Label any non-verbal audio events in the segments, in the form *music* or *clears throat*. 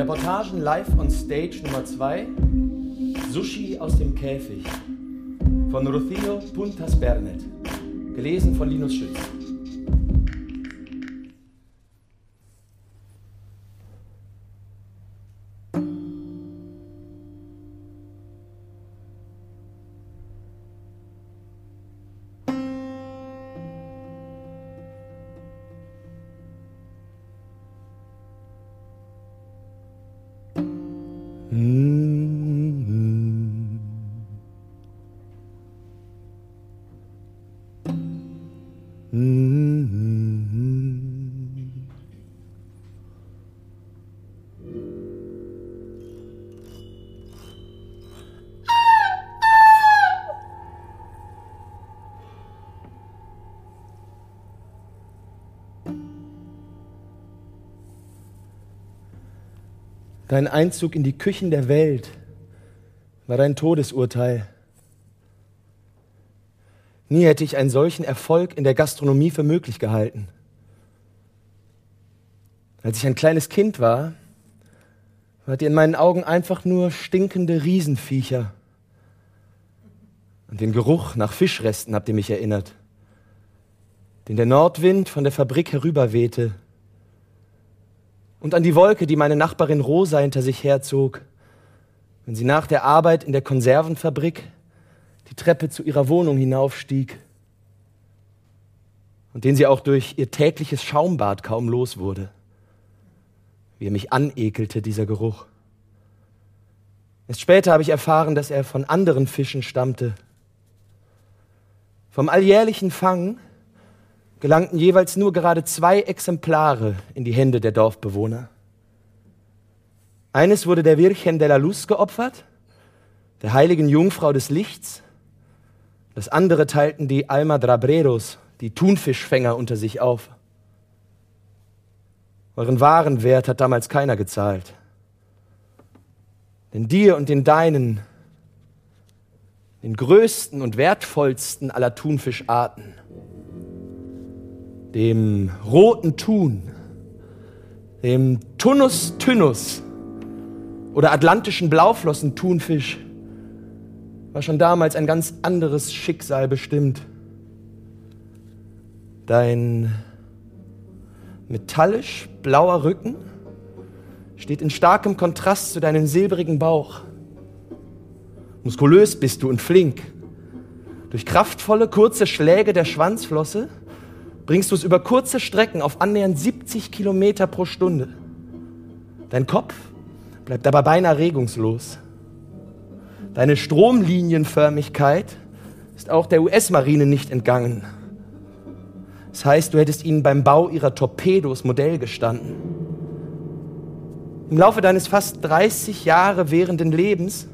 Reportagen live on stage Nummer 2. Sushi aus dem Käfig. Von Rocío Puntas Bernet. Gelesen von Linus Schütz. Dein Einzug in die Küchen der Welt war dein Todesurteil. Nie hätte ich einen solchen Erfolg in der Gastronomie für möglich gehalten. Als ich ein kleines Kind war, wart ihr in meinen Augen einfach nur stinkende Riesenviecher. An den Geruch nach Fischresten habt ihr mich erinnert, den der Nordwind von der Fabrik herüberwehte und an die Wolke, die meine Nachbarin Rosa hinter sich herzog, wenn sie nach der Arbeit in der Konservenfabrik die Treppe zu ihrer Wohnung hinaufstieg und den sie auch durch ihr tägliches Schaumbad kaum los wurde. Wie er mich anekelte, dieser Geruch. Erst später habe ich erfahren, dass er von anderen Fischen stammte. Vom alljährlichen Fang gelangten jeweils nur gerade zwei Exemplare in die Hände der Dorfbewohner. Eines wurde der Virgen de la Luz geopfert, der heiligen Jungfrau des Lichts. Das andere teilten die Almadabreros, die Thunfischfänger, unter sich auf. Euren wahren Wert hat damals keiner gezahlt. Denn dir und den Deinen, den größten und wertvollsten aller Thunfischarten, dem roten Thun, dem Tunnus tynus oder atlantischen Blauflossen-Thunfisch war schon damals ein ganz anderes Schicksal bestimmt. Dein metallisch blauer Rücken steht in starkem Kontrast zu deinem silbrigen Bauch. Muskulös bist du und flink. Durch kraftvolle, kurze Schläge der Schwanzflosse bringst du es über kurze Strecken auf annähernd 70 Kilometer pro Stunde. Dein Kopf bleibt aber beinahe regungslos. Deine Stromlinienförmigkeit ist auch der US-Marine nicht entgangen. Das heißt, du hättest ihnen beim Bau ihrer Torpedos Modell gestanden. Im Laufe deines fast 30 Jahre währenden Lebens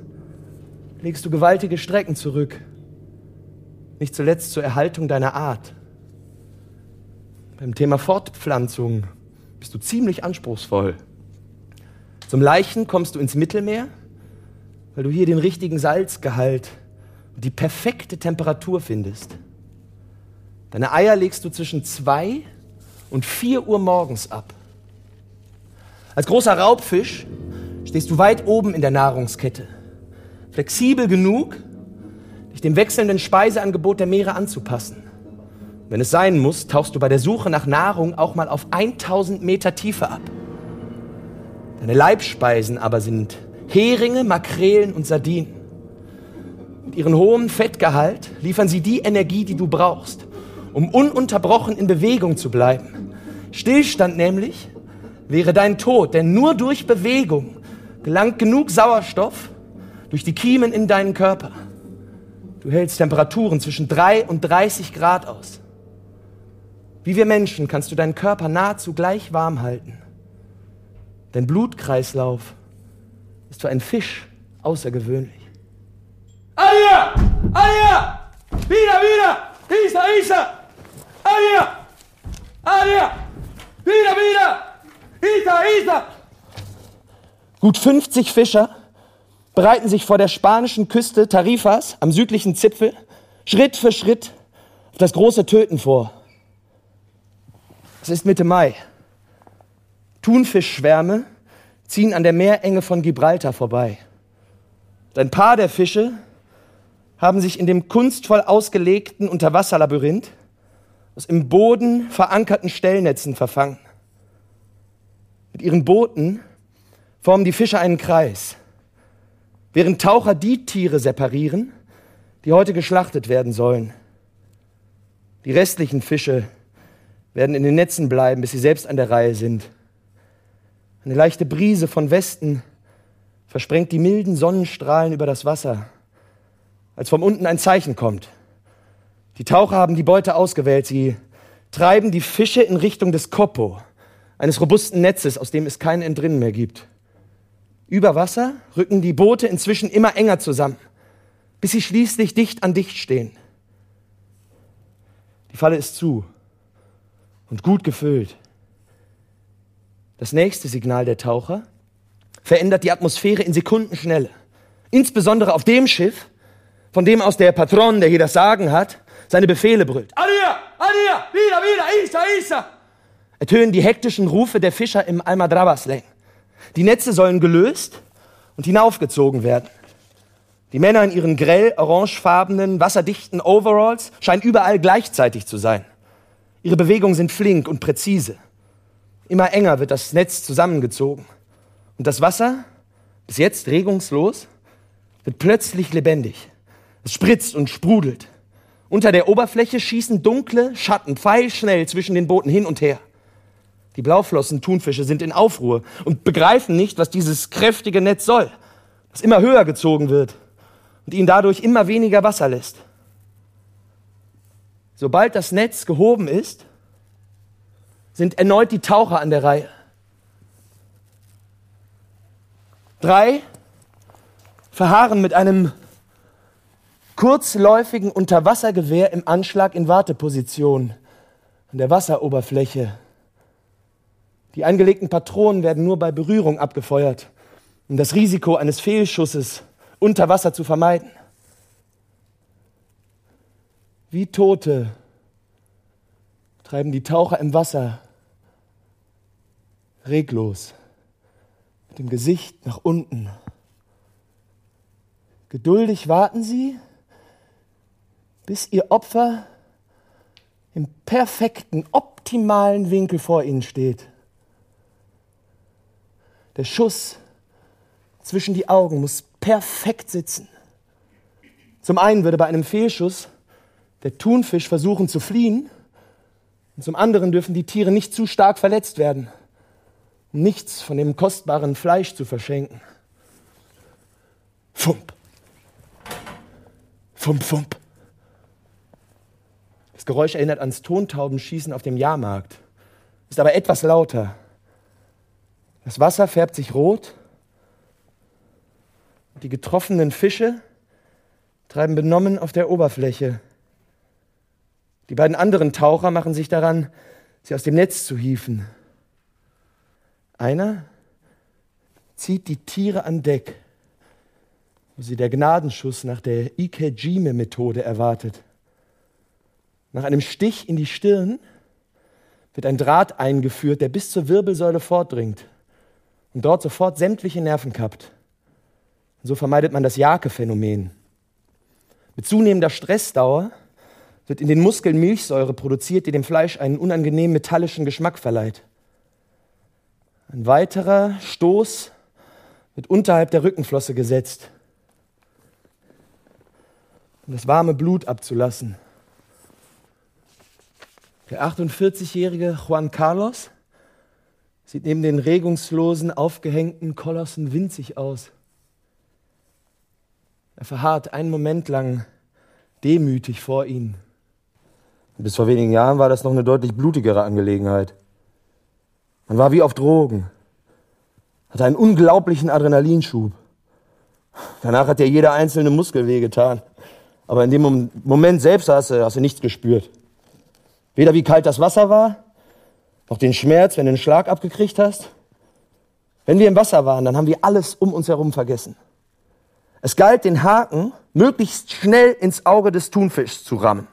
legst du gewaltige Strecken zurück, nicht zuletzt zur Erhaltung deiner Art. Beim Thema Fortpflanzung bist du ziemlich anspruchsvoll. Zum Leichen kommst du ins Mittelmeer, weil du hier den richtigen Salzgehalt und die perfekte Temperatur findest. Deine Eier legst du zwischen zwei und vier Uhr morgens ab. Als großer Raubfisch stehst du weit oben in der Nahrungskette, flexibel genug, dich dem wechselnden Speiseangebot der Meere anzupassen. Wenn es sein muss, tauchst du bei der Suche nach Nahrung auch mal auf 1000 Meter Tiefe ab. Deine Leibspeisen aber sind Heringe, Makrelen und Sardinen. Mit ihrem hohen Fettgehalt liefern sie die Energie, die du brauchst, um ununterbrochen in Bewegung zu bleiben. Stillstand nämlich wäre dein Tod, denn nur durch Bewegung gelangt genug Sauerstoff durch die Kiemen in deinen Körper. Du hältst Temperaturen zwischen 3 und 30 Grad aus. Wie wir Menschen kannst du deinen Körper nahezu gleich warm halten. Dein Blutkreislauf ist für einen Fisch außergewöhnlich. Alia! Alia! Wieder, wieder! Isa, Isa! Alia! Alia! Wieder, wieder! Isa, Isa! Gut 50 Fischer bereiten sich vor der spanischen Küste Tarifas am südlichen Zipfel Schritt für Schritt auf das große Töten vor. Es ist Mitte Mai. Thunfischschwärme ziehen an der Meerenge von Gibraltar vorbei. Ein paar der Fische haben sich in dem kunstvoll ausgelegten Unterwasserlabyrinth aus im Boden verankerten Stellnetzen verfangen. Mit ihren Booten formen die Fische einen Kreis, während Taucher die Tiere separieren, die heute geschlachtet werden sollen. Die restlichen Fische werden in den Netzen bleiben, bis sie selbst an der Reihe sind. Eine leichte Brise von Westen versprengt die milden Sonnenstrahlen über das Wasser, als vom unten ein Zeichen kommt. Die Taucher haben die Beute ausgewählt. Sie treiben die Fische in Richtung des Kopo, eines robusten Netzes, aus dem es kein Entrinnen mehr gibt. Über Wasser rücken die Boote inzwischen immer enger zusammen, bis sie schließlich dicht an dicht stehen. Die Falle ist zu und gut gefüllt. Das nächste Signal der Taucher verändert die Atmosphäre in Sekundenschnelle. Insbesondere auf dem Schiff, von dem aus der Patron, der hier das Sagen hat, seine Befehle brüllt. Aria, Aria, wieder, wieder, Isa, Isa. Ertönen die hektischen Rufe der Fischer im Almadraba-Slang. Die Netze sollen gelöst und hinaufgezogen werden. Die Männer in ihren grell orangefarbenen, wasserdichten Overalls scheinen überall gleichzeitig zu sein. Ihre Bewegungen sind flink und präzise. Immer enger wird das Netz zusammengezogen. Und das Wasser, bis jetzt regungslos, wird plötzlich lebendig. Es spritzt und sprudelt. Unter der Oberfläche schießen dunkle Schatten pfeilschnell zwischen den Booten hin und her. Die Blauflossen Thunfische sind in Aufruhr und begreifen nicht, was dieses kräftige Netz soll, das immer höher gezogen wird und ihnen dadurch immer weniger Wasser lässt. Sobald das Netz gehoben ist, sind erneut die Taucher an der Reihe. Drei verharren mit einem kurzläufigen Unterwassergewehr im Anschlag in Warteposition an der Wasseroberfläche. Die eingelegten Patronen werden nur bei Berührung abgefeuert, um das Risiko eines Fehlschusses unter Wasser zu vermeiden. Wie Tote treiben die Taucher im Wasser reglos, mit dem Gesicht nach unten. Geduldig warten sie, bis ihr Opfer im perfekten, optimalen Winkel vor ihnen steht. Der Schuss zwischen die Augen muss perfekt sitzen. Zum einen würde bei einem Fehlschuss der Thunfisch versuchen zu fliehen und zum anderen dürfen die Tiere nicht zu stark verletzt werden, um nichts von dem kostbaren Fleisch zu verschenken. Fump. Fump, fump. Das Geräusch erinnert ans Tontaubenschießen auf dem Jahrmarkt, ist aber etwas lauter. Das Wasser färbt sich rot die getroffenen Fische treiben benommen auf der Oberfläche. Die beiden anderen Taucher machen sich daran, sie aus dem Netz zu hieven. Einer zieht die Tiere an Deck, wo sie der Gnadenschuss nach der Ikejime-Methode erwartet. Nach einem Stich in die Stirn wird ein Draht eingeführt, der bis zur Wirbelsäule vordringt und dort sofort sämtliche Nerven kappt. Und so vermeidet man das Jake-Phänomen. Mit zunehmender Stressdauer wird in den Muskeln Milchsäure produziert, die dem Fleisch einen unangenehmen metallischen Geschmack verleiht. Ein weiterer Stoß wird unterhalb der Rückenflosse gesetzt, um das warme Blut abzulassen. Der 48-jährige Juan Carlos sieht neben den regungslosen, aufgehängten Kolossen winzig aus. Er verharrt einen Moment lang demütig vor ihnen. Bis vor wenigen Jahren war das noch eine deutlich blutigere Angelegenheit. Man war wie auf Drogen, hatte einen unglaublichen Adrenalinschub. Danach hat ja jeder einzelne Muskel wehgetan. Aber in dem Moment selbst hast du, hast du nichts gespürt. Weder wie kalt das Wasser war, noch den Schmerz, wenn du einen Schlag abgekriegt hast. Wenn wir im Wasser waren, dann haben wir alles um uns herum vergessen. Es galt, den Haken möglichst schnell ins Auge des Thunfischs zu rammen.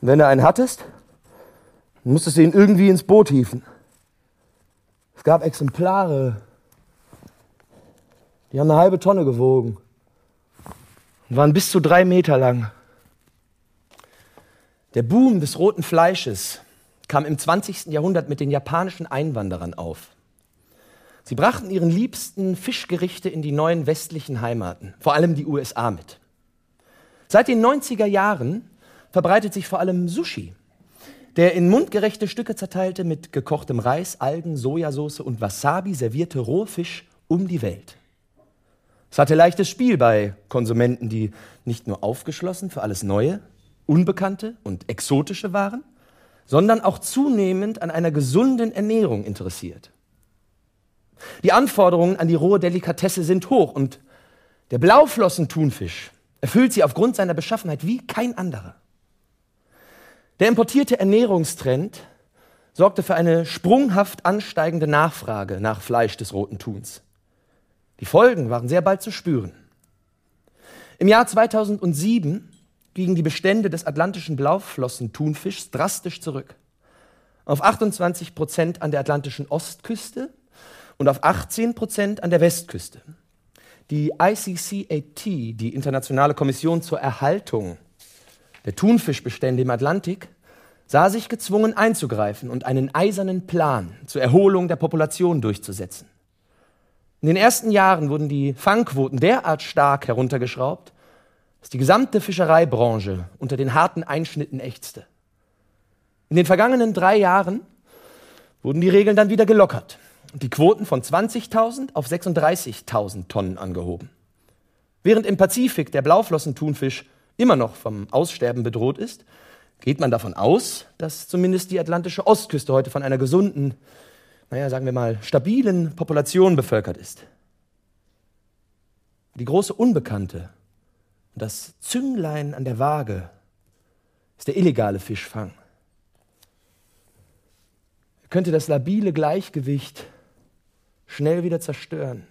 Und wenn du einen hattest, musstest du ihn irgendwie ins Boot hieven. Es gab Exemplare Die haben eine halbe Tonne gewogen und waren bis zu drei Meter lang. Der Boom des roten Fleisches kam im 20. Jahrhundert mit den japanischen Einwanderern auf. Sie brachten ihren liebsten Fischgerichte in die neuen westlichen Heimaten, vor allem die USA mit. Seit den 90er Jahren verbreitet sich vor allem Sushi, der in mundgerechte Stücke zerteilte mit gekochtem Reis, Algen, Sojasauce und Wasabi servierte Rohfisch um die Welt. Es hatte leichtes Spiel bei Konsumenten, die nicht nur aufgeschlossen für alles Neue, Unbekannte und Exotische waren, sondern auch zunehmend an einer gesunden Ernährung interessiert. Die Anforderungen an die rohe Delikatesse sind hoch und der Blauflossen-Thunfisch erfüllt sie aufgrund seiner Beschaffenheit wie kein anderer. Der importierte Ernährungstrend sorgte für eine sprunghaft ansteigende Nachfrage nach Fleisch des roten Thuns. Die Folgen waren sehr bald zu spüren. Im Jahr 2007 gingen die Bestände des atlantischen Blauflossen-Thunfischs drastisch zurück. Auf 28 Prozent an der atlantischen Ostküste und auf 18 Prozent an der Westküste. Die ICCAT, die Internationale Kommission zur Erhaltung der Thunfischbestände im Atlantik, sah sich gezwungen einzugreifen und einen eisernen Plan zur Erholung der Population durchzusetzen. In den ersten Jahren wurden die Fangquoten derart stark heruntergeschraubt, dass die gesamte Fischereibranche unter den harten Einschnitten ächzte. In den vergangenen drei Jahren wurden die Regeln dann wieder gelockert und die Quoten von 20.000 auf 36.000 Tonnen angehoben. Während im Pazifik der Blauflossenthunfisch immer noch vom Aussterben bedroht ist, geht man davon aus, dass zumindest die atlantische Ostküste heute von einer gesunden, naja, sagen wir mal, stabilen Population bevölkert ist. Die große Unbekannte das Zünglein an der Waage ist der illegale Fischfang. Er könnte das labile Gleichgewicht schnell wieder zerstören.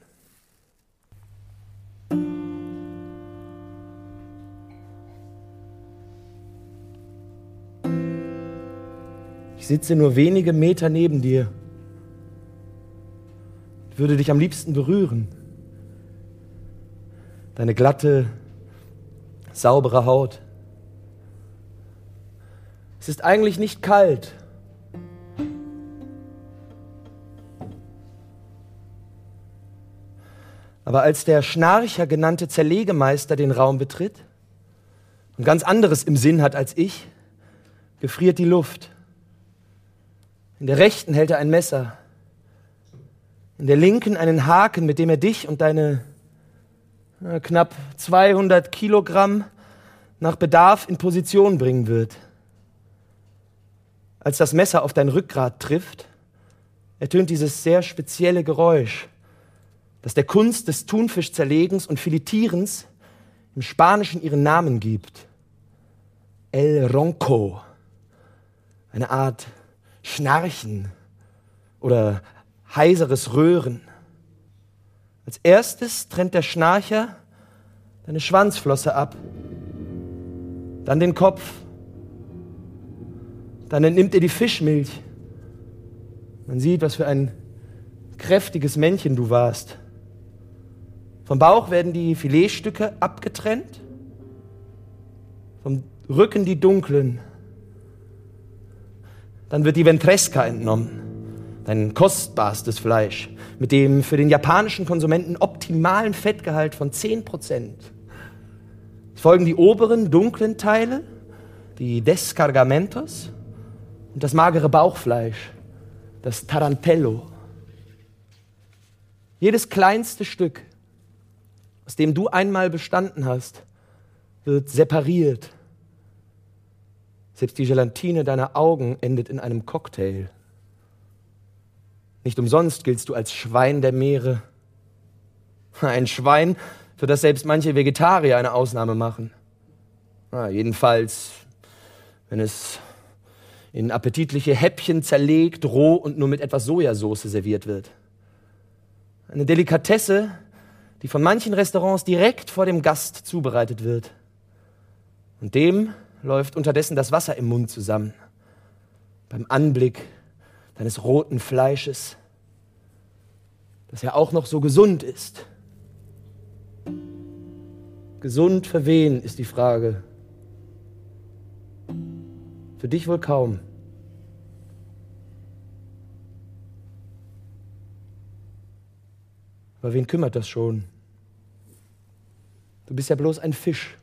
Ich sitze nur wenige Meter neben dir, würde dich am liebsten berühren. Deine glatte, saubere Haut. Es ist eigentlich nicht kalt. Aber als der Schnarcher genannte Zerlegemeister den Raum betritt und ganz anderes im Sinn hat als ich, gefriert die Luft. In der rechten hält er ein Messer, in der linken einen Haken, mit dem er dich und deine na, knapp 200 Kilogramm nach Bedarf in Position bringen wird. Als das Messer auf dein Rückgrat trifft, ertönt dieses sehr spezielle Geräusch, das der Kunst des Thunfischzerlegens und Filetierens im Spanischen ihren Namen gibt. El Ronco, eine Art Schnarchen oder heiseres Röhren. Als erstes trennt der Schnarcher deine Schwanzflosse ab, dann den Kopf, dann entnimmt er die Fischmilch. Man sieht, was für ein kräftiges Männchen du warst. Vom Bauch werden die Filetstücke abgetrennt, vom Rücken die dunklen. Dann wird die Ventresca entnommen, dein kostbarstes Fleisch, mit dem für den japanischen Konsumenten optimalen Fettgehalt von 10%. Es folgen die oberen dunklen Teile, die Descargamentos und das magere Bauchfleisch, das Tarantello. Jedes kleinste Stück aus dem du einmal bestanden hast, wird separiert. Selbst die Gelatine deiner Augen endet in einem Cocktail. Nicht umsonst giltst du als Schwein der Meere. Ein Schwein, für das selbst manche Vegetarier eine Ausnahme machen. Na, jedenfalls, wenn es in appetitliche Häppchen zerlegt, roh und nur mit etwas Sojasauce serviert wird. Eine Delikatesse, die von manchen Restaurants direkt vor dem Gast zubereitet wird. Und dem läuft unterdessen das Wasser im Mund zusammen beim Anblick deines roten Fleisches, das ja auch noch so gesund ist. Gesund für wen ist die Frage. Für dich wohl kaum. Aber wen kümmert das schon? Du bist ja bloß ein Fisch.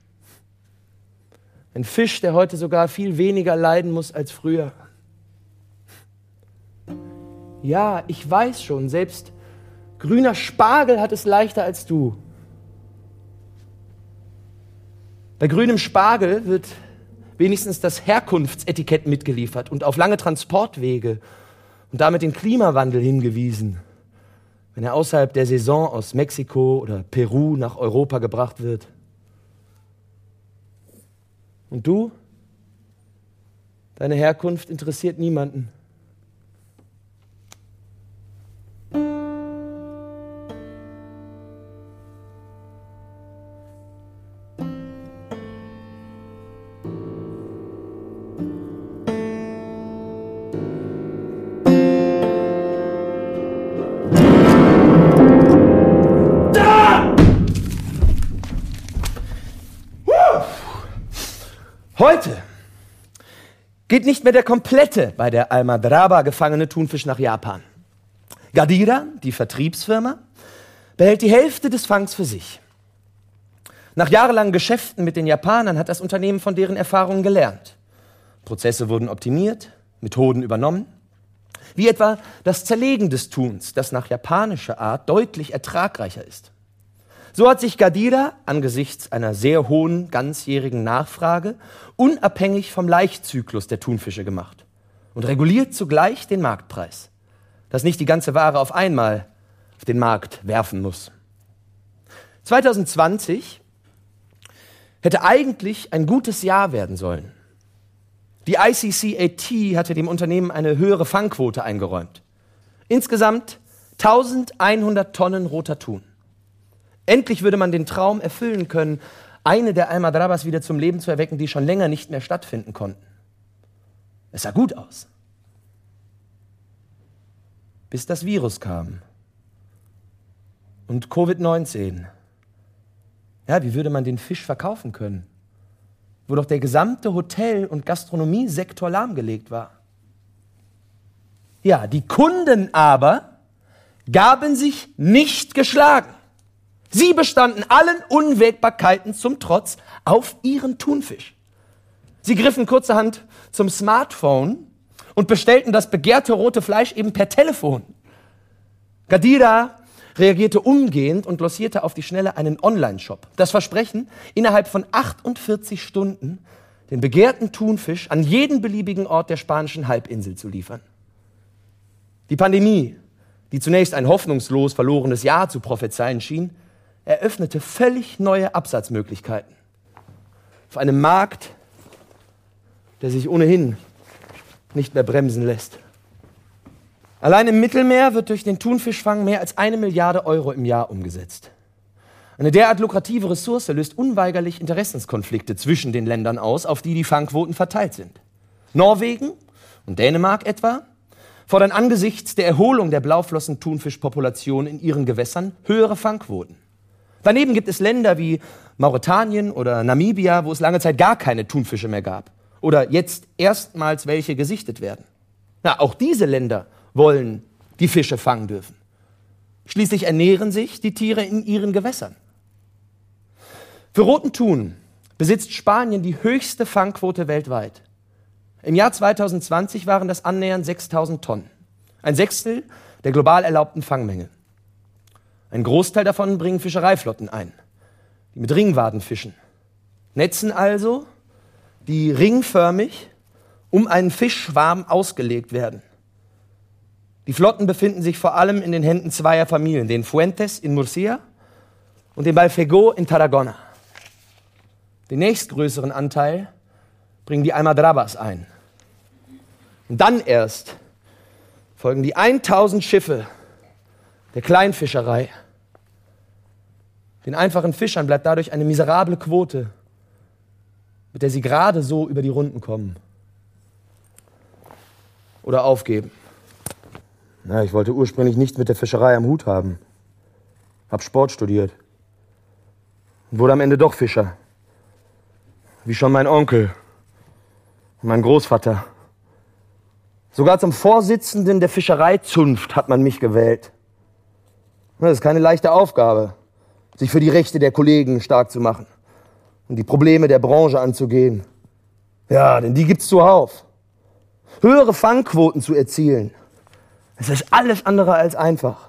Ein Fisch, der heute sogar viel weniger leiden muss als früher. Ja, ich weiß schon, selbst grüner Spargel hat es leichter als du. Bei grünem Spargel wird wenigstens das Herkunftsetikett mitgeliefert und auf lange Transportwege und damit den Klimawandel hingewiesen wenn er außerhalb der Saison aus Mexiko oder Peru nach Europa gebracht wird. Und du? Deine Herkunft interessiert niemanden. Geht nicht mehr der komplette bei der Almadraba gefangene Thunfisch nach Japan. Gadira, die Vertriebsfirma, behält die Hälfte des Fangs für sich. Nach jahrelangen Geschäften mit den Japanern hat das Unternehmen von deren Erfahrungen gelernt. Prozesse wurden optimiert, Methoden übernommen, wie etwa das Zerlegen des Tuns, das nach japanischer Art deutlich ertragreicher ist. So hat sich Gadira angesichts einer sehr hohen ganzjährigen Nachfrage unabhängig vom Laichzyklus der Thunfische gemacht und reguliert zugleich den Marktpreis, dass nicht die ganze Ware auf einmal auf den Markt werfen muss. 2020 hätte eigentlich ein gutes Jahr werden sollen. Die ICCAT hatte dem Unternehmen eine höhere Fangquote eingeräumt. Insgesamt 1100 Tonnen roter Thun. Endlich würde man den Traum erfüllen können, eine der Almadrabas wieder zum Leben zu erwecken, die schon länger nicht mehr stattfinden konnten. Es sah gut aus. Bis das Virus kam. Und Covid-19. Ja, wie würde man den Fisch verkaufen können? Wo doch der gesamte Hotel- und Gastronomiesektor lahmgelegt war. Ja, die Kunden aber gaben sich nicht geschlagen. Sie bestanden allen Unwägbarkeiten zum Trotz auf ihren Thunfisch. Sie griffen kurzerhand zum Smartphone und bestellten das begehrte rote Fleisch eben per Telefon. Gadira reagierte umgehend und lossierte auf die Schnelle einen Online-Shop. Das Versprechen, innerhalb von 48 Stunden den begehrten Thunfisch an jeden beliebigen Ort der spanischen Halbinsel zu liefern. Die Pandemie, die zunächst ein hoffnungslos verlorenes Jahr zu prophezeien schien, eröffnete völlig neue Absatzmöglichkeiten. Auf einem Markt, der sich ohnehin nicht mehr bremsen lässt. Allein im Mittelmeer wird durch den Thunfischfang mehr als eine Milliarde Euro im Jahr umgesetzt. Eine derart lukrative Ressource löst unweigerlich Interessenskonflikte zwischen den Ländern aus, auf die die Fangquoten verteilt sind. Norwegen und Dänemark etwa fordern angesichts der Erholung der Blauflossen-Thunfischpopulation in ihren Gewässern höhere Fangquoten. Daneben gibt es Länder wie Mauretanien oder Namibia, wo es lange Zeit gar keine Thunfische mehr gab oder jetzt erstmals welche gesichtet werden. Na, auch diese Länder wollen die Fische fangen dürfen. Schließlich ernähren sich die Tiere in ihren Gewässern. Für roten Thun besitzt Spanien die höchste Fangquote weltweit. Im Jahr 2020 waren das annähernd 6000 Tonnen, ein Sechstel der global erlaubten Fangmenge. Ein Großteil davon bringen Fischereiflotten ein, die mit Ringwaden fischen. Netzen also, die ringförmig um einen Fischschwarm ausgelegt werden. Die Flotten befinden sich vor allem in den Händen zweier Familien, den Fuentes in Murcia und den Balfego in Tarragona. Den nächstgrößeren Anteil bringen die Almadrabas ein. Und dann erst folgen die 1000 Schiffe der Kleinfischerei den einfachen Fischern bleibt dadurch eine miserable Quote, mit der sie gerade so über die Runden kommen. Oder aufgeben. Na, ich wollte ursprünglich nichts mit der Fischerei am Hut haben. Hab Sport studiert. Und wurde am Ende doch Fischer. Wie schon mein Onkel und mein Großvater. Sogar zum Vorsitzenden der Fischereizunft hat man mich gewählt. Das ist keine leichte Aufgabe, sich für die Rechte der Kollegen stark zu machen und die Probleme der Branche anzugehen. Ja, denn die gibt's zuhauf. Höhere Fangquoten zu erzielen, es ist alles andere als einfach.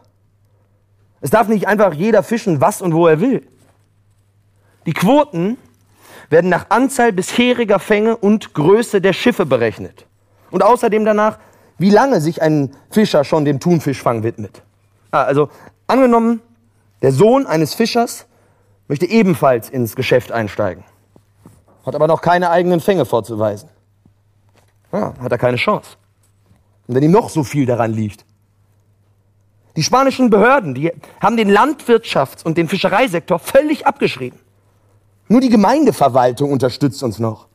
Es darf nicht einfach jeder fischen, was und wo er will. Die Quoten werden nach Anzahl bisheriger Fänge und Größe der Schiffe berechnet. Und außerdem danach, wie lange sich ein Fischer schon dem Thunfischfang widmet. Ah, also angenommen, der Sohn eines Fischers möchte ebenfalls ins Geschäft einsteigen, hat aber noch keine eigenen Fänge vorzuweisen. Ja, hat er keine Chance. Und wenn ihm noch so viel daran liegt. Die spanischen Behörden, die haben den Landwirtschafts- und den Fischereisektor völlig abgeschrieben. Nur die Gemeindeverwaltung unterstützt uns noch.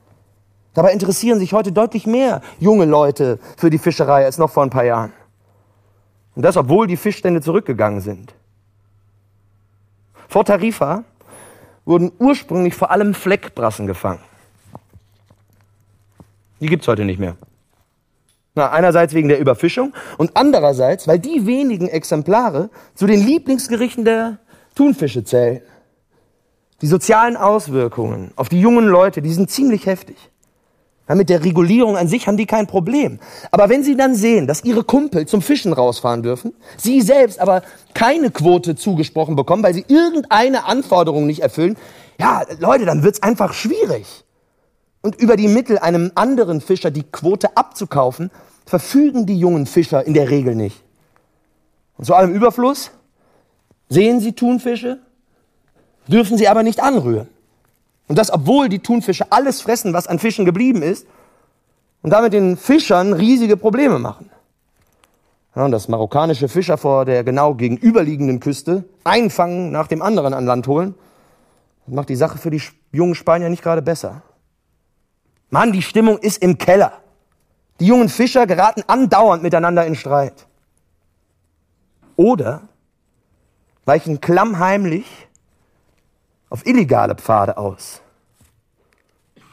Dabei interessieren sich heute deutlich mehr junge Leute für die Fischerei als noch vor ein paar Jahren. Und das, obwohl die Fischstände zurückgegangen sind. Vor Tarifa wurden ursprünglich vor allem Fleckbrassen gefangen. Die gibt's heute nicht mehr. Na, einerseits wegen der Überfischung und andererseits, weil die wenigen Exemplare zu den Lieblingsgerichten der Thunfische zählen. Die sozialen Auswirkungen auf die jungen Leute, die sind ziemlich heftig. Ja, mit der Regulierung an sich haben die kein Problem. Aber wenn sie dann sehen, dass ihre Kumpel zum Fischen rausfahren dürfen, sie selbst aber keine Quote zugesprochen bekommen, weil sie irgendeine Anforderung nicht erfüllen, ja, Leute, dann wird's einfach schwierig. Und über die Mittel einem anderen Fischer die Quote abzukaufen, verfügen die jungen Fischer in der Regel nicht. Und zu allem Überfluss sehen sie Thunfische, dürfen sie aber nicht anrühren. Und das, obwohl die Thunfische alles fressen, was an Fischen geblieben ist, und damit den Fischern riesige Probleme machen. Ja, und das marokkanische Fischer vor der genau gegenüberliegenden Küste einfangen, nach dem anderen an Land holen, macht die Sache für die jungen Spanier nicht gerade besser. Mann, die Stimmung ist im Keller. Die jungen Fischer geraten andauernd miteinander in Streit. Oder weichen klammheimlich auf illegale Pfade aus.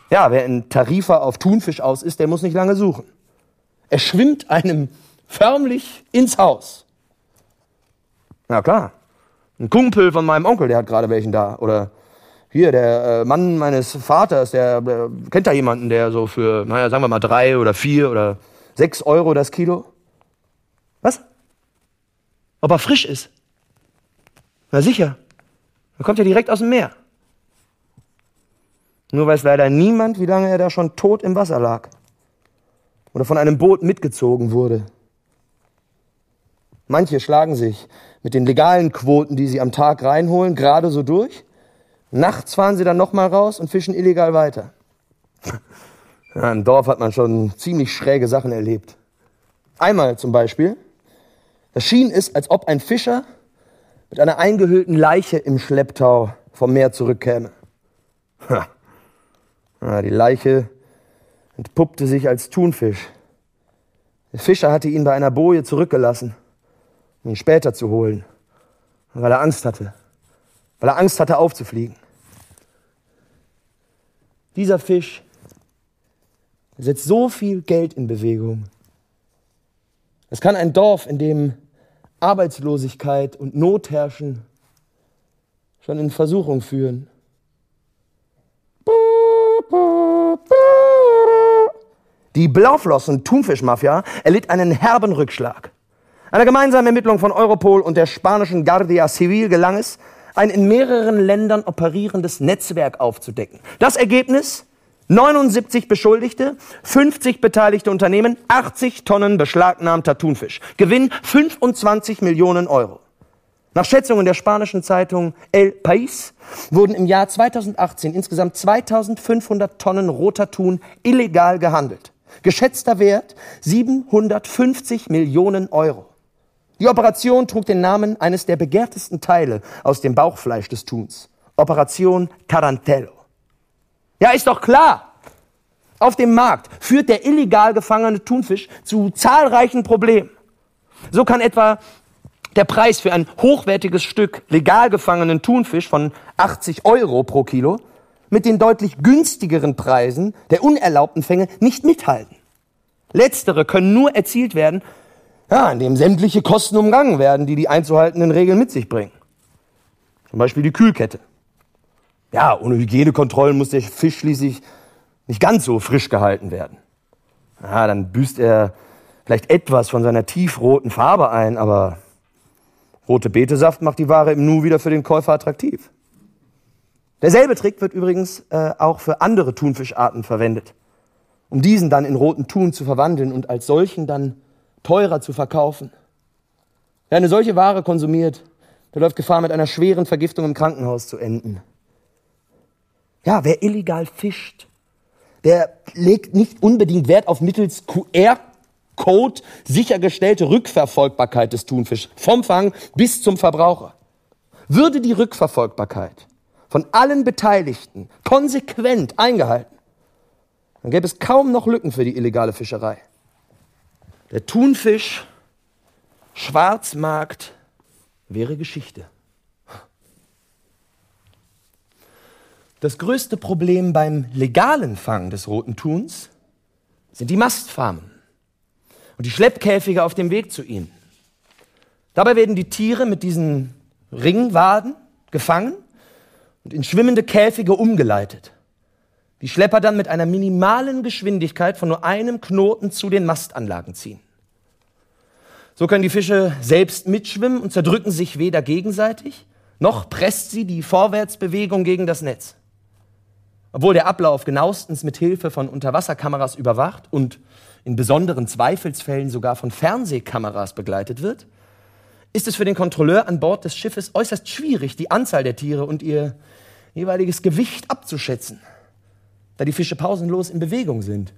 Ja, wer in Tarifa auf Thunfisch aus ist, der muss nicht lange suchen. Er schwimmt einem förmlich ins Haus. Na klar, ein Kumpel von meinem Onkel, der hat gerade welchen da. Oder hier, der äh, Mann meines Vaters, der, der kennt da jemanden, der so für, naja, sagen wir mal drei oder vier oder sechs Euro das Kilo. Was? Ob er frisch ist? Na sicher. Er kommt ja direkt aus dem Meer. Nur weiß leider niemand, wie lange er da schon tot im Wasser lag. Oder von einem Boot mitgezogen wurde. Manche schlagen sich mit den legalen Quoten, die sie am Tag reinholen, gerade so durch. Nachts fahren sie dann nochmal raus und fischen illegal weiter. *laughs* Ja, Im Dorf hat man schon ziemlich schräge Sachen erlebt. Einmal zum Beispiel, da schien es, als ob ein Fischer mit einer eingehüllten Leiche im Schlepptau vom Meer zurückkäme. Ja, die Leiche entpuppte sich als Thunfisch. Der Fischer hatte ihn bei einer Boje zurückgelassen, um ihn später zu holen, weil er Angst hatte, weil er Angst hatte aufzufliegen. Dieser Fisch setzt so viel Geld in Bewegung. Es kann ein Dorf, in dem Arbeitslosigkeit und Not herrschen, schon in Versuchung führen. Die Blauflossen-Thunfischmafia erlitt einen herben Rückschlag. Einer gemeinsamen Ermittlung von Europol und der spanischen Guardia Civil gelang es, ein in mehreren Ländern operierendes Netzwerk aufzudecken. Das Ergebnis? 79 Beschuldigte, 50 beteiligte Unternehmen, 80 Tonnen beschlagnahmter Thunfisch. Gewinn 25 Millionen Euro. Nach Schätzungen der spanischen Zeitung El País wurden im Jahr 2018 insgesamt 2500 Tonnen roter Thun illegal gehandelt. Geschätzter Wert 750 Millionen Euro. Die Operation trug den Namen eines der begehrtesten Teile aus dem Bauchfleisch des Thuns. Operation Tarantello. Ja, ist doch klar. Auf dem Markt führt der illegal gefangene Thunfisch zu zahlreichen Problemen. So kann etwa der Preis für ein hochwertiges Stück legal gefangenen Thunfisch von 80 Euro pro Kilo mit den deutlich günstigeren Preisen der unerlaubten Fänge nicht mithalten. Letztere können nur erzielt werden, ja, indem sämtliche Kosten umgangen werden, die die einzuhaltenden Regeln mit sich bringen. Zum Beispiel die Kühlkette. Ja, ohne Hygienekontrollen muss der Fisch schließlich nicht ganz so frisch gehalten werden. Ja, dann büßt er vielleicht etwas von seiner tiefroten Farbe ein, aber rote Betesaft macht die Ware im Nu wieder für den Käufer attraktiv. Derselbe Trick wird übrigens äh, auch für andere Thunfischarten verwendet, um diesen dann in roten Thun zu verwandeln und als solchen dann teurer zu verkaufen. Wer eine solche Ware konsumiert, der läuft Gefahr, mit einer schweren Vergiftung im Krankenhaus zu enden. Ja, wer illegal fischt, der legt nicht unbedingt Wert auf mittels QR-Code sichergestellte Rückverfolgbarkeit des Thunfischs vom Fang bis zum Verbraucher. Würde die Rückverfolgbarkeit von allen Beteiligten konsequent eingehalten, dann gäbe es kaum noch Lücken für die illegale Fischerei. Der Thunfisch Schwarzmarkt wäre Geschichte. Das größte Problem beim legalen Fang des roten Thuns sind die Mastfarmen und die Schleppkäfige auf dem Weg zu ihnen. Dabei werden die Tiere mit diesen Ringwaden gefangen und in schwimmende Käfige umgeleitet. Die Schlepper dann mit einer minimalen Geschwindigkeit von nur einem Knoten zu den Mastanlagen ziehen. So können die Fische selbst mitschwimmen und zerdrücken sich weder gegenseitig, noch presst sie die Vorwärtsbewegung gegen das Netz. Obwohl der Ablauf genauestens mit Hilfe von Unterwasserkameras überwacht und in besonderen Zweifelsfällen sogar von Fernsehkameras begleitet wird, ist es für den Kontrolleur an Bord des Schiffes äußerst schwierig, die Anzahl der Tiere und ihr jeweiliges Gewicht abzuschätzen, da die Fische pausenlos in Bewegung sind.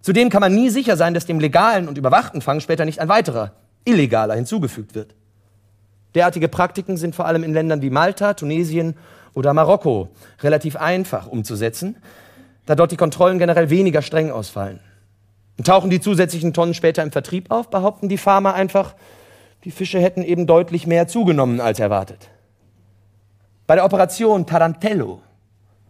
Zudem kann man nie sicher sein, dass dem legalen und überwachten Fang später nicht ein weiterer, illegaler hinzugefügt wird. Derartige Praktiken sind vor allem in Ländern wie Malta, Tunesien oder Marokko relativ einfach umzusetzen, da dort die Kontrollen generell weniger streng ausfallen. Und tauchen die zusätzlichen Tonnen später im Vertrieb auf, behaupten die Farmer einfach, die Fische hätten eben deutlich mehr zugenommen als erwartet. Bei der Operation Tarantello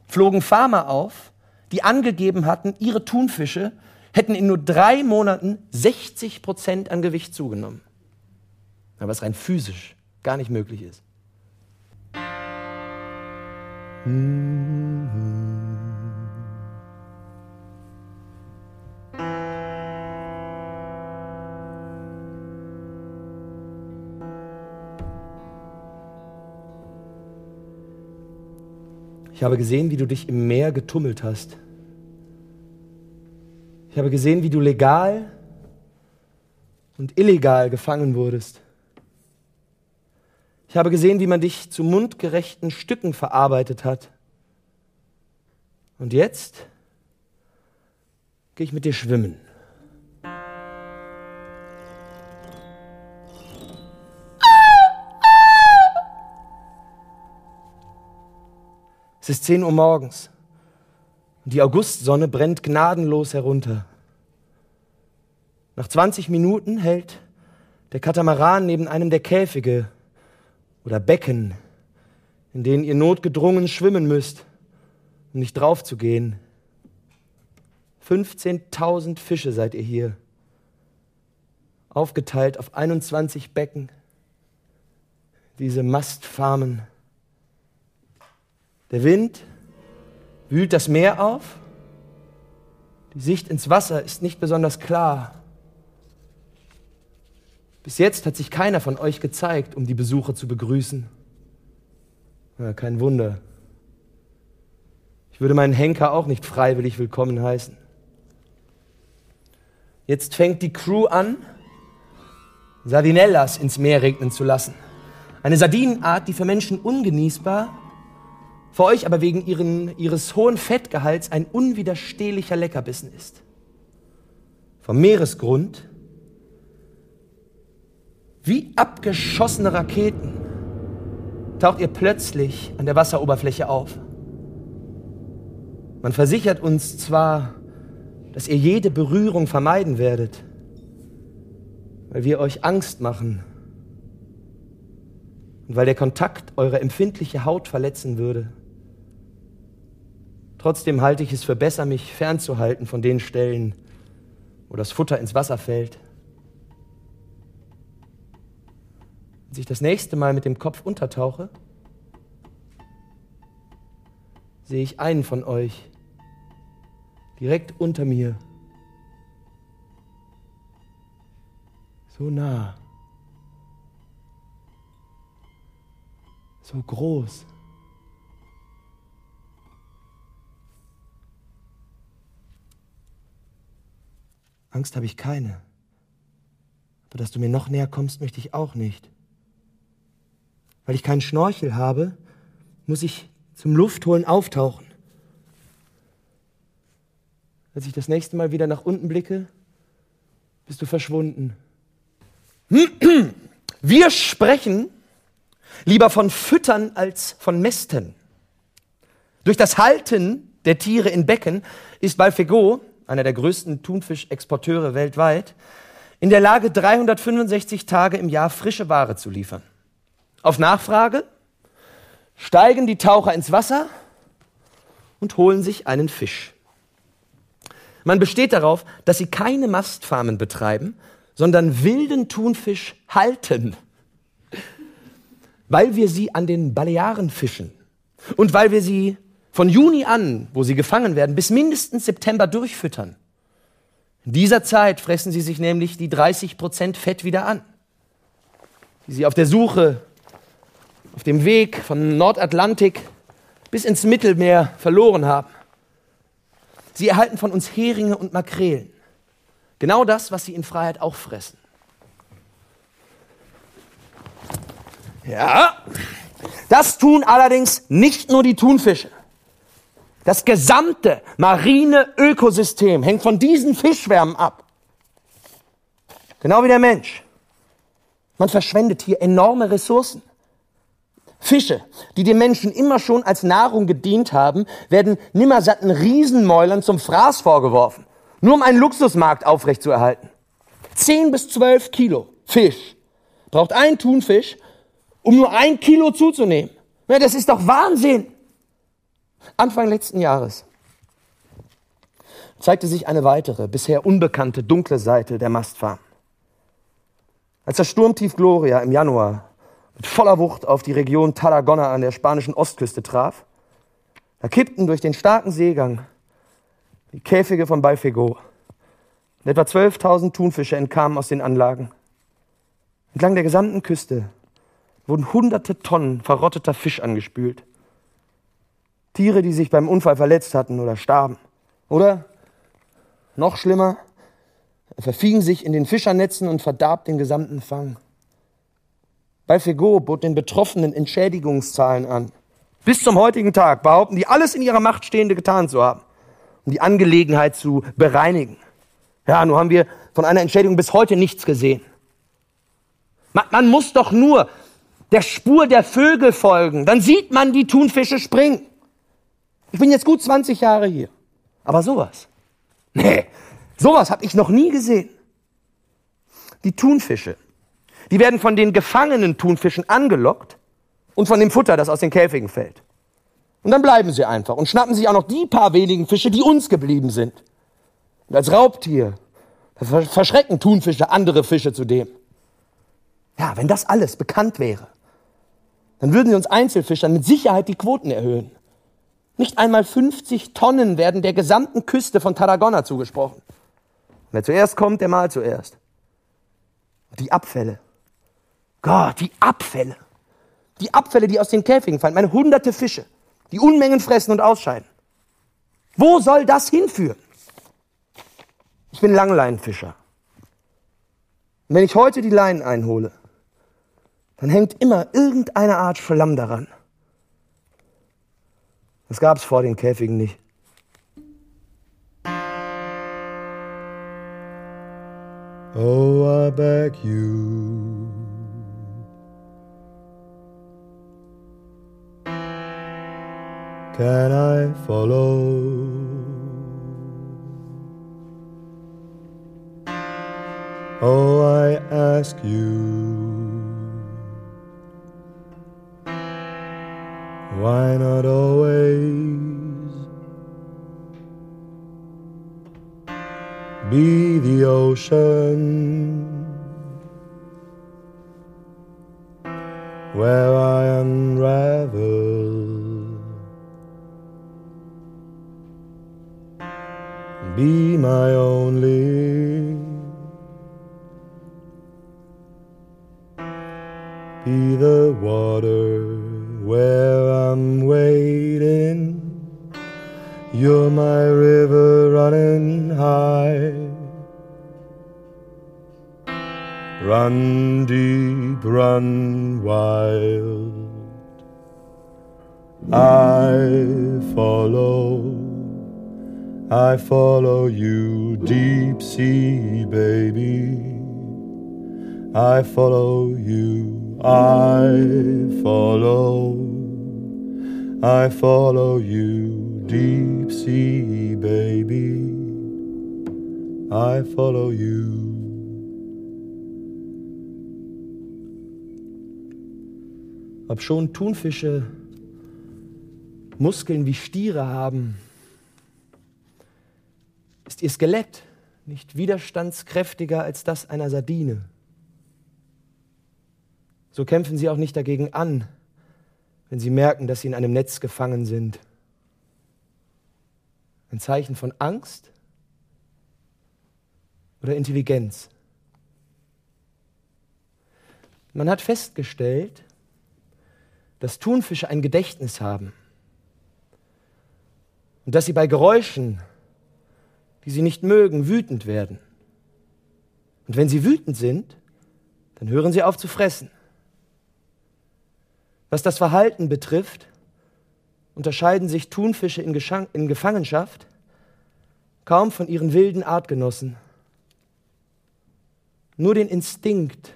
flogen Farmer auf, die angegeben hatten, ihre Thunfische hätten in nur drei Monaten 60 Prozent an Gewicht zugenommen. Was rein physisch gar nicht möglich ist. Ich habe gesehen, wie du dich im Meer getummelt hast. Ich habe gesehen, wie du legal und illegal gefangen wurdest. Ich habe gesehen, wie man dich zu mundgerechten Stücken verarbeitet hat. Und jetzt gehe ich mit dir schwimmen. Es ist 10 Uhr morgens und die Augustsonne brennt gnadenlos herunter. Nach 20 Minuten hält der Katamaran neben einem der Käfige oder Becken, in denen ihr notgedrungen schwimmen müsst, um nicht drauf zu gehen. 15.000 Fische seid ihr hier, aufgeteilt auf 21 Becken, diese Mastfarmen. Der Wind wühlt das Meer auf, die Sicht ins Wasser ist nicht besonders klar. Bis jetzt hat sich keiner von euch gezeigt, um die Besucher zu begrüßen. Ja, kein Wunder. Ich würde meinen Henker auch nicht freiwillig willkommen heißen. Jetzt fängt die Crew an, Sardinellas ins Meer regnen zu lassen. Eine Sardinenart, die für Menschen ungenießbar, für euch aber wegen ihren, ihres hohen Fettgehalts ein unwiderstehlicher Leckerbissen ist. Vom Meeresgrund wie abgeschossene Raketen taucht ihr plötzlich an der Wasseroberfläche auf. Man versichert uns zwar, dass ihr jede Berührung vermeiden werdet, weil wir euch Angst machen und weil der Kontakt eure empfindliche Haut verletzen würde. Trotzdem halte ich es für besser, mich fernzuhalten von den Stellen, wo das Futter ins Wasser fällt. Als ich das nächste Mal mit dem Kopf untertauche, sehe ich einen von euch direkt unter mir. So nah. So groß. Angst habe ich keine. Aber dass du mir noch näher kommst, möchte ich auch nicht. Weil ich keinen Schnorchel habe, muss ich zum Luftholen auftauchen. Als ich das nächste Mal wieder nach unten blicke, bist du verschwunden. *clears throat* Wir sprechen lieber von Füttern als von Mästen. Durch das Halten der Tiere in Becken ist Balfego, einer der größten Thunfischexporteure weltweit, in der Lage, 365 Tage im Jahr frische Ware zu liefern. Auf Nachfrage steigen die Taucher ins Wasser und holen sich einen Fisch. Man besteht darauf, dass sie keine Mastfarmen betreiben, sondern wilden Thunfisch halten, weil wir sie an den Balearen fischen und weil wir sie von Juni an, wo sie gefangen werden, bis mindestens September durchfüttern. In dieser Zeit fressen sie sich nämlich die 30 Prozent Fett wieder an, die sie auf der Suche, auf dem Weg von Nordatlantik bis ins Mittelmeer verloren haben. Sie erhalten von uns Heringe und Makrelen. Genau das, was sie in Freiheit auch fressen. Ja, das tun allerdings nicht nur die Thunfische. Das gesamte marine Ökosystem hängt von diesen Fischschwärmen ab. Genau wie der Mensch. Man verschwendet hier enorme Ressourcen. Fische, die den Menschen immer schon als Nahrung gedient haben, werden nimmersatten Riesenmäulern zum Fraß vorgeworfen, nur um einen Luxusmarkt aufrechtzuerhalten. Zehn bis zwölf Kilo Fisch braucht ein Thunfisch, um nur ein Kilo zuzunehmen. Ja, das ist doch Wahnsinn. Anfang letzten Jahres zeigte sich eine weitere, bisher unbekannte dunkle Seite der Mastfarm. Als das Sturmtief Gloria im Januar mit voller Wucht auf die Region Tarragona an der spanischen Ostküste traf, da kippten durch den starken Seegang die Käfige von Balfego. Und etwa 12.000 Thunfische entkamen aus den Anlagen. Entlang der gesamten Küste wurden hunderte Tonnen verrotteter Fisch angespült. Tiere, die sich beim Unfall verletzt hatten oder starben. Oder, noch schlimmer, verfingen sich in den Fischernetzen und verdarb den gesamten Fang. Balfego bot den Betroffenen Entschädigungszahlen an. Bis zum heutigen Tag behaupten die, alles in ihrer Macht Stehende getan zu haben, um die Angelegenheit zu bereinigen. Ja, nur haben wir von einer Entschädigung bis heute nichts gesehen. Man, man muss doch nur der Spur der Vögel folgen, dann sieht man die Thunfische springen. Ich bin jetzt gut 20 Jahre hier. Aber sowas, nee, sowas habe ich noch nie gesehen. Die Thunfische, die werden von den gefangenen Thunfischen angelockt und von dem Futter, das aus den Käfigen fällt. Und dann bleiben sie einfach und schnappen sich auch noch die paar wenigen Fische, die uns geblieben sind. Und als Raubtier verschrecken Thunfische andere Fische zudem. Ja, wenn das alles bekannt wäre, dann würden sie uns Einzelfischern mit Sicherheit die Quoten erhöhen. Nicht einmal 50 Tonnen werden der gesamten Küste von Tarragona zugesprochen. Wer zuerst kommt, der mal zuerst. Die Abfälle, Gott, die Abfälle. Die Abfälle, die aus den Käfigen fallen. Meine hunderte Fische, die Unmengen fressen und ausscheiden. Wo soll das hinführen? Ich bin Langleinenfischer. Und wenn ich heute die Leinen einhole, dann hängt immer irgendeine Art Schlamm daran. Das gab es vor den Käfigen nicht. Oh, I beg you. Can I follow? Oh, I ask you. Why not always be the ocean where I unravel? Be my only. Be the water where I'm waiting. You're my river running high. Run deep, run wild. I follow, I follow you, deep sea baby. I follow you, I follow, I follow you, deep sea baby. I follow you. Ob schon Thunfische Muskeln wie Stiere haben, ist ihr Skelett nicht widerstandskräftiger als das einer Sardine. So kämpfen sie auch nicht dagegen an, wenn sie merken, dass sie in einem Netz gefangen sind. Ein Zeichen von Angst oder Intelligenz. Man hat festgestellt, dass Thunfische ein Gedächtnis haben und dass sie bei Geräuschen, die sie nicht mögen, wütend werden. Und wenn sie wütend sind, dann hören sie auf zu fressen. Was das Verhalten betrifft, unterscheiden sich Thunfische in, Geschan in Gefangenschaft kaum von ihren wilden Artgenossen. Nur den Instinkt,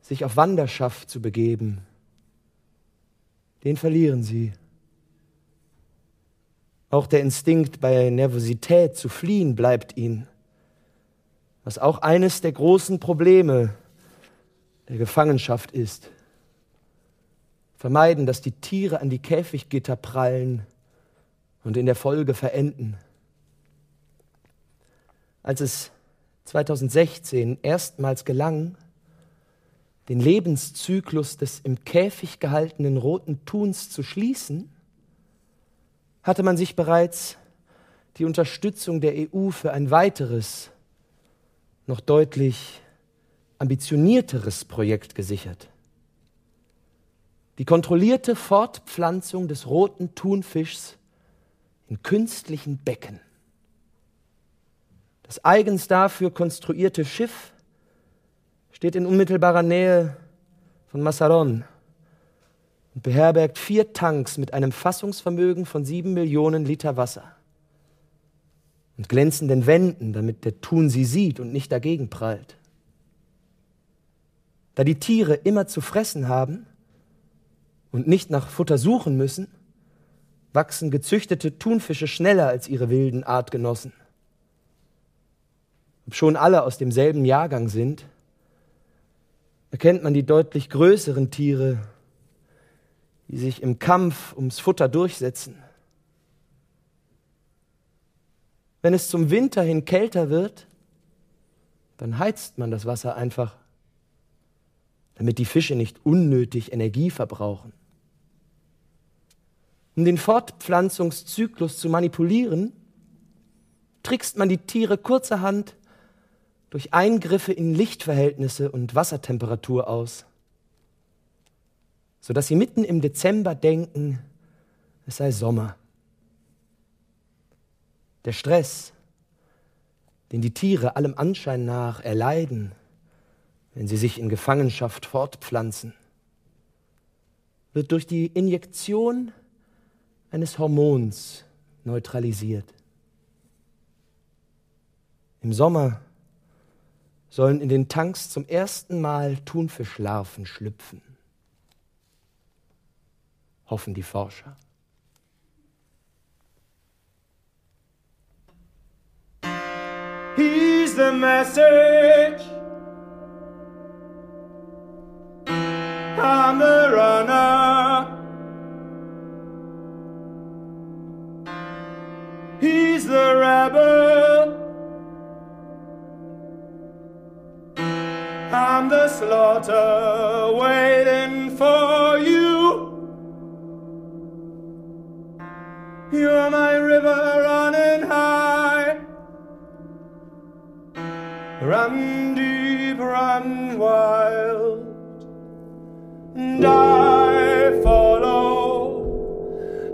sich auf Wanderschaft zu begeben, den verlieren sie. Auch der Instinkt, bei Nervosität zu fliehen, bleibt ihnen, was auch eines der großen Probleme der Gefangenschaft ist. Vermeiden, dass die Tiere an die Käfiggitter prallen und in der Folge verenden. Als es 2016 erstmals gelang, den Lebenszyklus des im Käfig gehaltenen roten Tuns zu schließen, hatte man sich bereits die Unterstützung der EU für ein weiteres, noch deutlich ambitionierteres Projekt gesichert. Die kontrollierte Fortpflanzung des roten Thunfischs in künstlichen Becken. Das eigens dafür konstruierte Schiff steht in unmittelbarer Nähe von Massaron und beherbergt vier Tanks mit einem Fassungsvermögen von sieben Millionen Liter Wasser und glänzenden Wänden, damit der Thun sie sieht und nicht dagegen prallt. Da die Tiere immer zu fressen haben und nicht nach Futter suchen müssen, wachsen gezüchtete Thunfische schneller als ihre wilden Artgenossen. Ob schon alle aus demselben Jahrgang sind, erkennt man die deutlich größeren Tiere, die sich im Kampf ums Futter durchsetzen. Wenn es zum Winter hin kälter wird, dann heizt man das Wasser einfach, damit die Fische nicht unnötig Energie verbrauchen. Um den Fortpflanzungszyklus zu manipulieren, trickst man die Tiere kurzerhand durch Eingriffe in Lichtverhältnisse und Wassertemperatur aus, sodass sie mitten im Dezember denken, es sei Sommer. Der Stress, den die Tiere allem Anschein nach erleiden, wenn sie sich in Gefangenschaft fortpflanzen, wird durch die Injektion eines Hormons neutralisiert. Im Sommer sollen in den Tanks zum ersten Mal Thunfischlarven schlüpfen. hoffen die Forscher. Here's the message. I'm the runner. He's the rebel. I'm the slaughter waiting for. You're my river running high. Run deep, run wild. And I follow,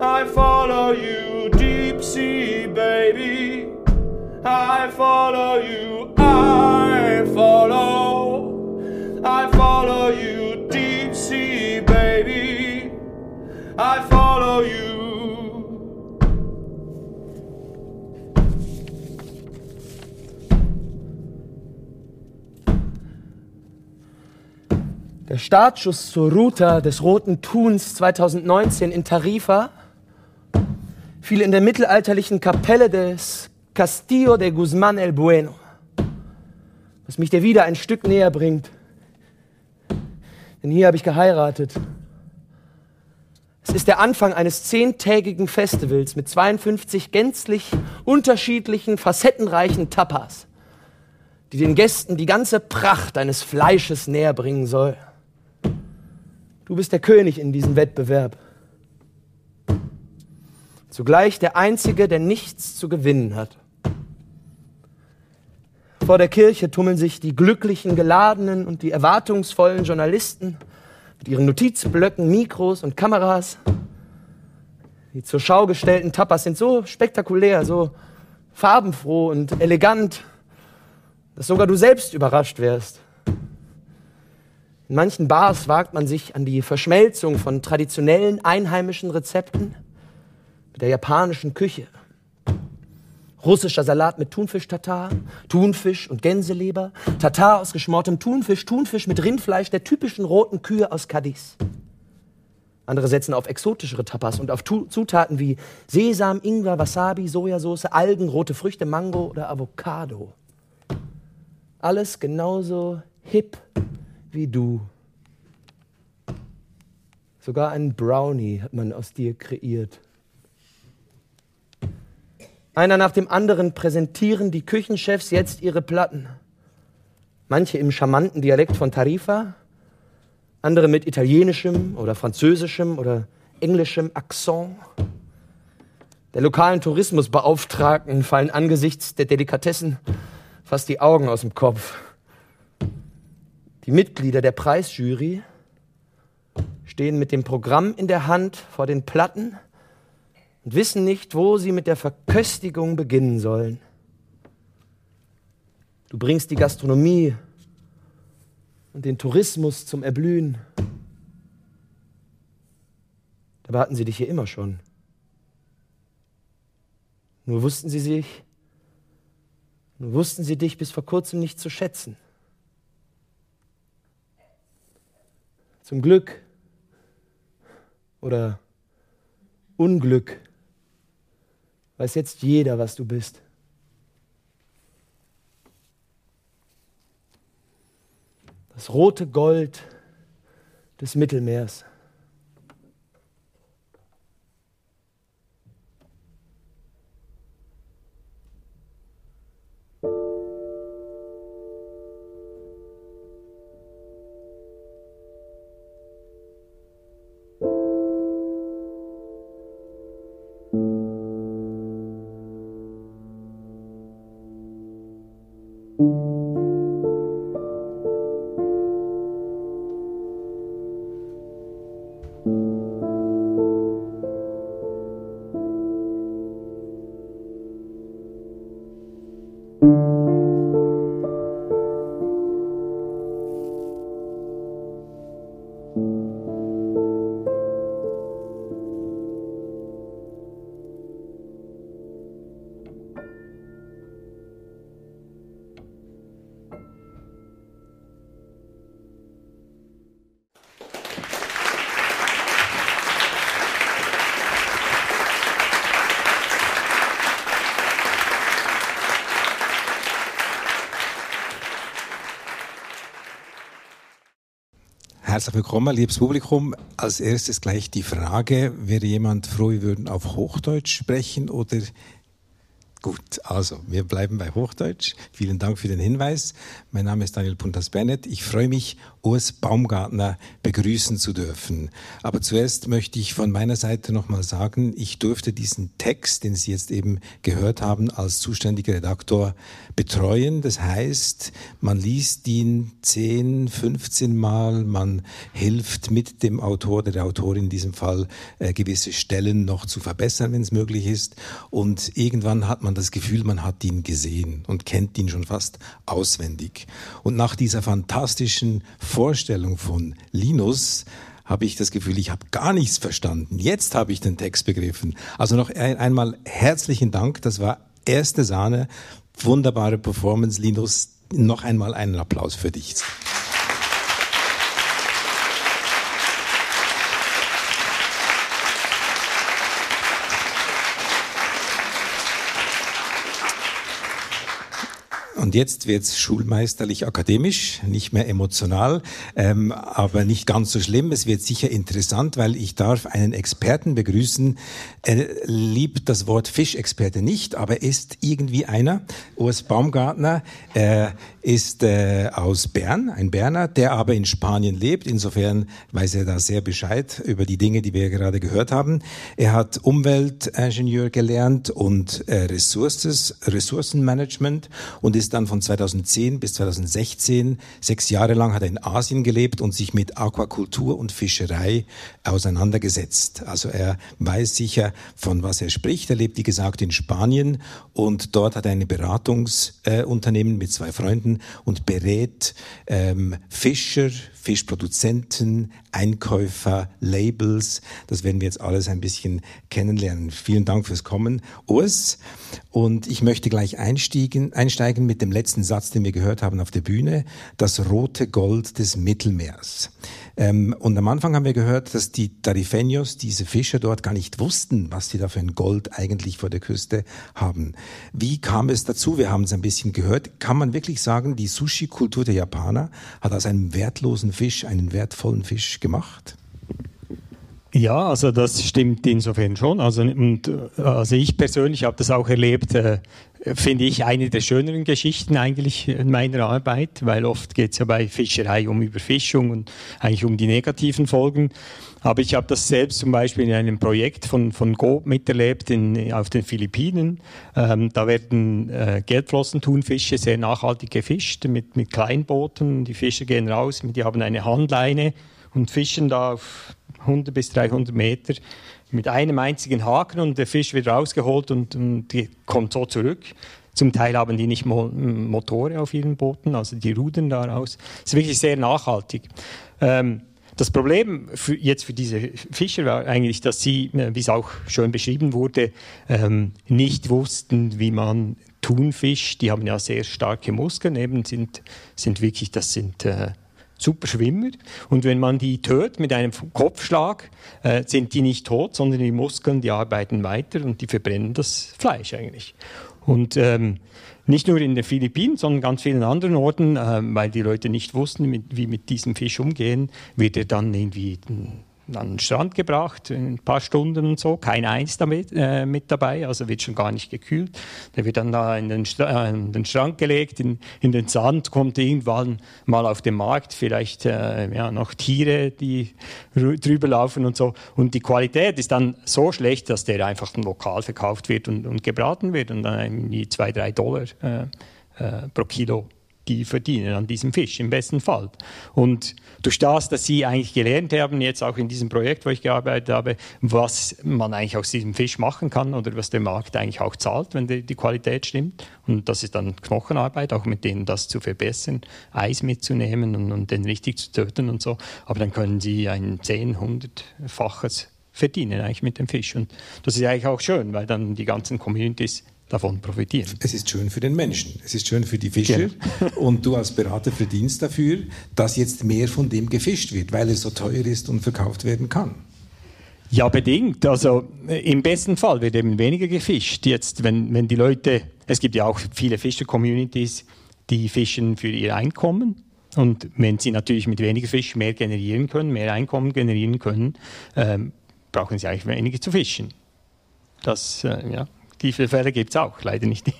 I follow you, deep sea baby. I follow you, I follow, Der Startschuss zur Ruta des Roten Thuns 2019 in Tarifa fiel in der mittelalterlichen Kapelle des Castillo de Guzmán el Bueno, was mich dir wieder ein Stück näher bringt. Denn hier habe ich geheiratet. Es ist der Anfang eines zehntägigen Festivals mit 52 gänzlich unterschiedlichen, facettenreichen Tapas, die den Gästen die ganze Pracht eines Fleisches näher bringen soll. Du bist der König in diesem Wettbewerb. Zugleich der Einzige, der nichts zu gewinnen hat. Vor der Kirche tummeln sich die glücklichen, geladenen und die erwartungsvollen Journalisten mit ihren Notizblöcken, Mikros und Kameras. Die zur Schau gestellten Tapas sind so spektakulär, so farbenfroh und elegant, dass sogar du selbst überrascht wärst. In manchen Bars wagt man sich an die Verschmelzung von traditionellen einheimischen Rezepten mit der japanischen Küche. Russischer Salat mit Thunfisch-Tatar, Thunfisch und Gänseleber, Tatar aus geschmortem Thunfisch, Thunfisch mit Rindfleisch der typischen roten Kühe aus Cadiz. Andere setzen auf exotischere Tapas und auf Tu- Zutaten wie Sesam, Ingwer, Wasabi, Sojasauce, Algen, rote Früchte, Mango oder Avocado. Alles genauso hip wie du. Sogar einen Brownie hat man aus dir kreiert. Einer nach dem anderen präsentieren die Küchenchefs jetzt ihre Platten. Manche im charmanten Dialekt von Tarifa, andere mit italienischem oder französischem oder englischem Akzent. Der lokalen Tourismusbeauftragten fallen angesichts der Delikatessen fast die Augen aus dem Kopf. Die Mitglieder der Preisjury stehen mit dem Programm in der Hand vor den Platten und wissen nicht, wo sie mit der Verköstigung beginnen sollen. Du bringst die Gastronomie und den Tourismus zum Erblühen. Dabei hatten sie dich hier immer schon. Nur wussten sie sich, nur wussten sie dich bis vor kurzem nicht zu schätzen. Zum Glück oder Unglück weiß jetzt jeder, was du bist. Das rote Gold des Mittelmeers. Herzlich willkommen, liebes Publikum. Als erstes gleich die Frage, wäre jemand froh, wir würden auf Hochdeutsch sprechen oder Gut, also wir bleiben bei Hochdeutsch. Vielen Dank für den Hinweis. Mein Name ist Daniel Puntas-Bennett. Ich freue mich, Urs Baumgartner begrüßen zu dürfen. Aber zuerst möchte ich von meiner Seite nochmal sagen, ich durfte diesen Text, den Sie jetzt eben gehört haben, als zuständiger Redaktor betreuen. Das heißt, man liest ihn 10, 15 Mal, man hilft mit dem Autor oder der Autorin in diesem Fall äh, gewisse Stellen noch zu verbessern, wenn es möglich ist. Und irgendwann hat man man das Gefühl, man hat ihn gesehen und kennt ihn schon fast auswendig. Und nach dieser fantastischen Vorstellung von Linus habe ich das Gefühl, ich habe gar nichts verstanden. Jetzt habe ich den Text begriffen. Also noch ein, einmal herzlichen Dank. Das war erste Sahne. Wunderbare Performance, Linus. Noch einmal einen Applaus für dich. Und jetzt wird's schulmeisterlich akademisch, nicht mehr emotional, ähm, aber nicht ganz so schlimm. Es wird sicher interessant, weil ich darf einen Experten begrüßen. Er liebt das Wort Fischexperte nicht, aber ist irgendwie einer. Urs Baumgartner äh, ist äh, aus Bern, ein Berner, der aber in Spanien lebt. Insofern weiß er da sehr Bescheid über die Dinge, die wir gerade gehört haben. Er hat Umweltingenieur gelernt und äh, Ressources, Ressourcenmanagement und ist dann von 2010 bis 2016, sechs Jahre lang hat er in Asien gelebt und sich mit Aquakultur und Fischerei auseinandergesetzt. Also er weiß sicher, von was er spricht. Er lebt, wie gesagt, in Spanien und dort hat er ein Beratungsunternehmen äh, mit zwei Freunden und berät ähm, Fischer, Fischproduzenten, Einkäufer, Labels. Das werden wir jetzt alles ein bisschen kennenlernen. Vielen Dank fürs Kommen, Urs. Und ich möchte gleich einsteigen, einsteigen mit dem letzten Satz, den wir gehört haben auf der Bühne. Das rote Gold des Mittelmeers. Ähm, und am Anfang haben wir gehört, dass die Tarifeños, diese Fischer dort, gar nicht wussten, was sie da für ein Gold eigentlich vor der Küste haben. Wie kam es dazu? Wir haben es ein bisschen gehört. Kann man wirklich sagen, die Sushi-Kultur der Japaner hat aus einem wertlosen Fisch einen wertvollen Fisch gemacht? Ja, also das stimmt insofern schon. Also, und, also ich persönlich habe das auch erlebt, äh, finde ich eine der schöneren Geschichten eigentlich in meiner Arbeit, weil oft geht es ja bei Fischerei um Überfischung und eigentlich um die negativen Folgen. Aber ich habe das selbst zum Beispiel in einem Projekt von, von Go miterlebt in, auf den Philippinen. Ähm, da werden äh, Gelbflossentunfische sehr nachhaltig gefischt mit, mit Kleinbooten. Die Fische gehen raus, die haben eine Handleine und fischen da auf 100 bis 300 Meter mit einem einzigen Haken und der Fisch wird rausgeholt und, und die kommt so zurück. Zum Teil haben die nicht Mo Motore auf ihren Booten, also die rudern daraus. Das ist wirklich sehr nachhaltig. Ähm, das Problem für, jetzt für diese Fischer war eigentlich, dass sie, äh, wie es auch schön beschrieben wurde, ähm, nicht wussten, wie man Thunfisch, die haben ja sehr starke Muskeln, eben sind, sind wirklich, das sind äh, super Schwimmer. Und wenn man die tötet mit einem Kopfschlag, äh, sind die nicht tot, sondern die Muskeln, die arbeiten weiter und die verbrennen das Fleisch eigentlich. Und ähm, nicht nur in den Philippinen, sondern ganz vielen anderen Orten, äh, weil die Leute nicht wussten, mit, wie mit diesem Fisch umgehen, wird er dann irgendwie an den Strand gebracht, ein paar Stunden und so, kein Eis damit, äh, mit dabei, also wird schon gar nicht gekühlt. Der wird dann da in den, Stra äh, in den Strand gelegt, in, in, den Sand, kommt irgendwann mal auf den Markt, vielleicht äh, ja, noch Tiere, die drüber laufen und so. Und die Qualität ist dann so schlecht, dass der einfach lokal verkauft wird und, und gebraten wird und dann irgendwie zwei, drei Dollar äh, äh, pro Kilo die verdienen an diesem Fisch im besten Fall. Und durch das, dass sie eigentlich gelernt haben, jetzt auch in diesem Projekt, wo ich gearbeitet habe, was man eigentlich aus diesem Fisch machen kann oder was der Markt eigentlich auch zahlt, wenn die, die Qualität stimmt. Und das ist dann Knochenarbeit, auch mit denen das zu verbessern, Eis mitzunehmen und, und den richtig zu töten und so. Aber dann können sie ein 10, 100-faches verdienen eigentlich mit dem Fisch. Und das ist eigentlich auch schön, weil dann die ganzen Communities davon profitieren. Es ist schön für den Menschen, es ist schön für die Fischer genau. *laughs* und du als Berater verdienst dafür, dass jetzt mehr von dem gefischt wird, weil es so teuer ist und verkauft werden kann. Ja, bedingt. Also äh, im besten Fall wird eben weniger gefischt. Jetzt, wenn, wenn die Leute, es gibt ja auch viele Fischer-Communities, die fischen für ihr Einkommen. Und wenn sie natürlich mit weniger Fisch mehr generieren können, mehr Einkommen generieren können, ähm, brauchen sie eigentlich weniger zu fischen. Das, äh, ja, Diese Fälle gibt es auch, leider nicht.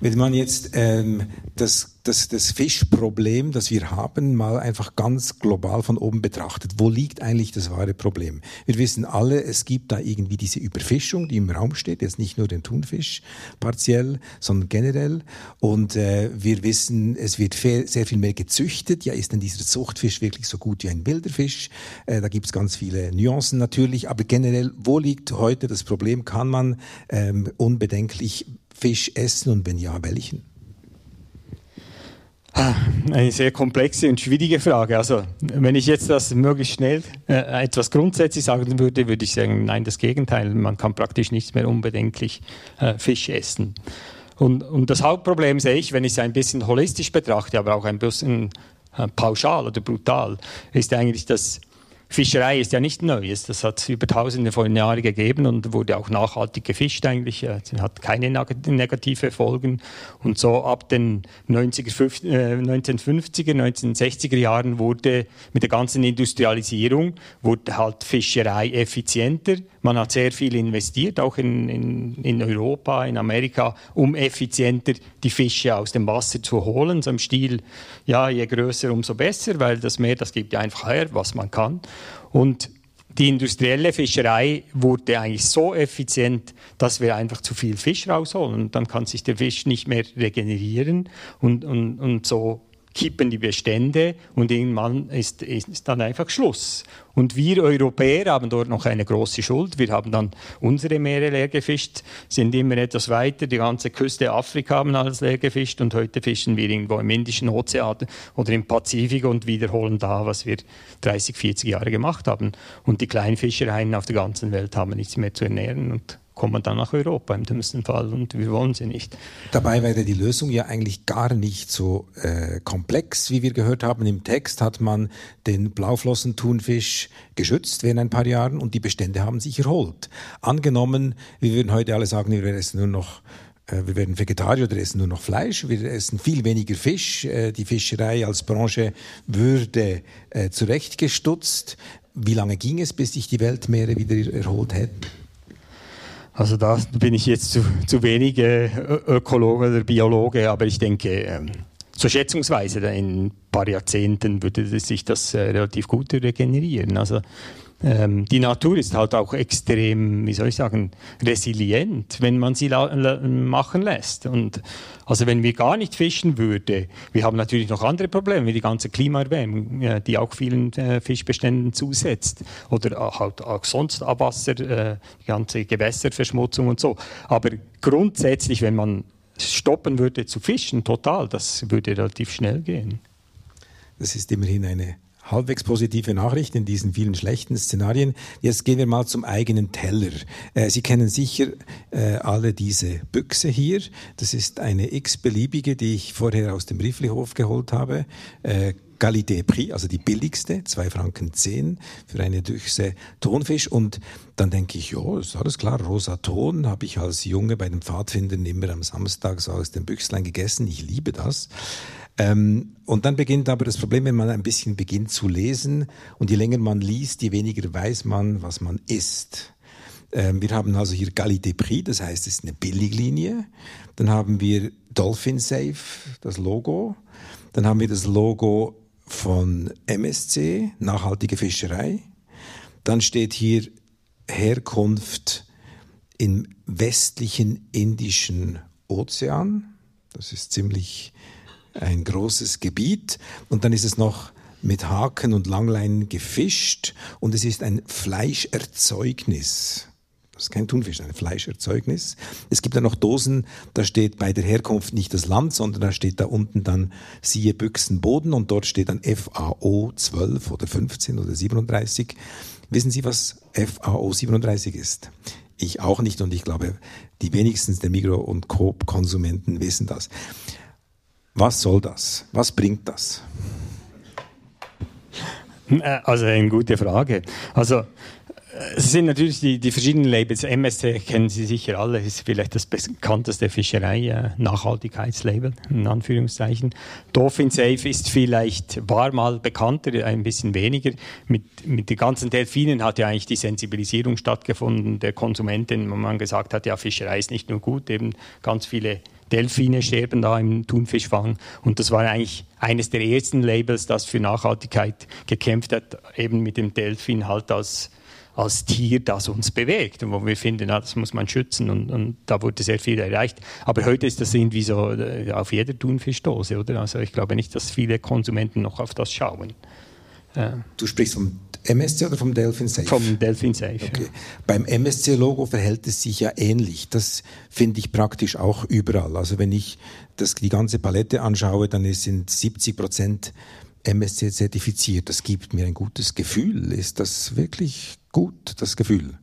Wenn man jetzt ähm, das das, das Fischproblem, das wir haben, mal einfach ganz global von oben betrachtet. Wo liegt eigentlich das wahre Problem? Wir wissen alle, es gibt da irgendwie diese Überfischung, die im Raum steht, jetzt nicht nur den Thunfisch partiell, sondern generell. Und äh, wir wissen, es wird sehr viel mehr gezüchtet. Ja, ist denn dieser Zuchtfisch wirklich so gut wie ein wilder Fisch? Äh, da gibt es ganz viele Nuancen natürlich. Aber generell, wo liegt heute das Problem? Kann man ähm, unbedenklich Fisch essen und wenn ja, welchen? Ah, eine sehr komplexe und schwierige Frage. Also, wenn ich jetzt das möglichst schnell äh, etwas grundsätzlich sagen würde, würde ich sagen, nein, das Gegenteil. Man kann praktisch nicht mehr unbedenklich äh, Fisch essen. Und, und, das Hauptproblem sehe ich, wenn ich es ein bisschen holistisch betrachte, aber auch ein bisschen äh, pauschal oder brutal, ist eigentlich, dass Fischerei ist ja nicht Neues. Das hat es über Tausende von Jahren gegeben und wurde auch nachhaltig gefischt eigentlich. Es hat keine negative Folgen. Und so ab den 90er, 1950er, 1960er Jahren wurde mit der ganzen Industrialisierung wurde halt Fischerei effizienter. Man hat sehr viel investiert, auch in, in, in Europa, in Amerika, um effizienter die Fische aus dem Wasser zu holen. So im Stil, ja, je größer, umso besser, weil das Meer, das gibt einfach her, was man kann. Und die industrielle Fischerei wurde eigentlich so effizient, dass wir einfach zu viel Fisch rausholen. Und dann kann sich der Fisch nicht mehr regenerieren und, und, und so kippen die Bestände und irgendwann ist, ist dann einfach Schluss. Und wir Europäer haben dort noch eine große Schuld. Wir haben dann unsere Meere leer gefischt, sind immer etwas weiter. Die ganze Küste Afrika haben alles leer gefischt und heute fischen wir irgendwo im Indischen Ozean oder im Pazifik und wiederholen da, was wir 30, 40 Jahre gemacht haben. Und die kleinen Fischereien auf der ganzen Welt haben nichts mehr zu ernähren und kommen dann nach Europa im dümmsten Fall und wir wollen sie nicht. Dabei wäre die Lösung ja eigentlich gar nicht so äh, komplex, wie wir gehört haben. Im Text hat man den Blauflossentunfisch geschützt während ein paar Jahren und die Bestände haben sich erholt. Angenommen, wir würden heute alle sagen, wir essen nur noch äh, wir werden Vegetarier oder essen nur noch Fleisch, wir essen viel weniger Fisch, äh, die Fischerei als Branche würde äh, zurechtgestutzt. Wie lange ging es, bis sich die Weltmeere wieder erholt hätten? Also da bin ich jetzt zu, zu wenig äh, Ökologe oder Biologe, aber ich denke, ähm, so schätzungsweise in ein paar Jahrzehnten würde sich das äh, relativ gut regenerieren. Also ähm, die Natur ist halt auch extrem, wie soll ich sagen, resilient, wenn man sie machen lässt. Und also wenn wir gar nicht fischen würden, wir haben natürlich noch andere Probleme, wie die ganze Klimaerwärmung, die auch vielen äh, Fischbeständen zusetzt. Oder auch, halt auch sonst Abwasser, äh, die ganze Gewässerverschmutzung und so. Aber grundsätzlich, wenn man stoppen würde zu fischen, total, das würde relativ schnell gehen. Das ist immerhin eine halbwegs positive Nachricht in diesen vielen schlechten Szenarien. Jetzt gehen wir mal zum eigenen Teller. Äh, Sie kennen sicher äh, alle diese Büchse hier. Das ist eine x-beliebige, die ich vorher aus dem Rifflihof geholt habe. Äh, Qualité Prix, also die billigste, zwei Franken zehn für eine Düchse Tonfisch. Und dann denke ich, ja, ist alles klar, rosa Ton habe ich als Junge bei den Pfadfindern immer am Samstag so aus dem Büchslein gegessen. Ich liebe das. Ähm, und dann beginnt aber das Problem, wenn man ein bisschen beginnt zu lesen und je länger man liest, je weniger weiß man, was man isst. Ähm, wir haben also hier Qualité Prix, das heißt, es ist eine Billiglinie. Dann haben wir Dolphin Safe, das Logo. Dann haben wir das Logo von MSC, nachhaltige Fischerei. Dann steht hier Herkunft im westlichen Indischen Ozean. Das ist ziemlich ein großes Gebiet. Und dann ist es noch mit Haken und Langleinen gefischt und es ist ein Fleischerzeugnis. Das ist kein Thunfisch, ein Fleischerzeugnis. Es gibt dann noch Dosen, da steht bei der Herkunft nicht das Land, sondern da steht da unten dann siehe Büchsenboden und dort steht dann FAO 12 oder 15 oder 37. Wissen Sie, was FAO 37 ist? Ich auch nicht und ich glaube, die wenigsten der Migro- und Coop-Konsumenten wissen das. Was soll das? Was bringt das? Äh, also eine gute Frage. Also Es sind natürlich die, die verschiedenen Labels. MSC kennen Sie sicher alle, ist vielleicht das bekannteste Fischerei-Nachhaltigkeitslabel, äh, in Anführungszeichen. Dolphin Safe ist vielleicht, war mal bekannter, ein bisschen weniger. Mit, mit den ganzen Delfinen hat ja eigentlich die Sensibilisierung stattgefunden der Konsumentin, wo man gesagt hat, ja, Fischerei ist nicht nur gut, eben ganz viele Delfine sterben da im Thunfischfang. Und das war eigentlich eines der ersten Labels, das für Nachhaltigkeit gekämpft hat, eben mit dem Delfin halt als als Tier, das uns bewegt und wo wir finden, na, das muss man schützen und, und, da wurde sehr viel erreicht. Aber heute ist das irgendwie so äh, auf jeder Thunfischdose, oder? Also ich glaube nicht, dass viele Konsumenten noch auf das schauen. Äh. Du sprichst vom MSC oder vom Delphin Safe? Vom Delphin Safe. Okay. Ja. Beim MSC-Logo verhält es sich ja ähnlich. Das finde ich praktisch auch überall. Also wenn ich das, die ganze Palette anschaue, dann sind 70 Prozent MSC zertifiziert. Das gibt mir ein gutes Gefühl. Ist das wirklich gut, das Gefühl?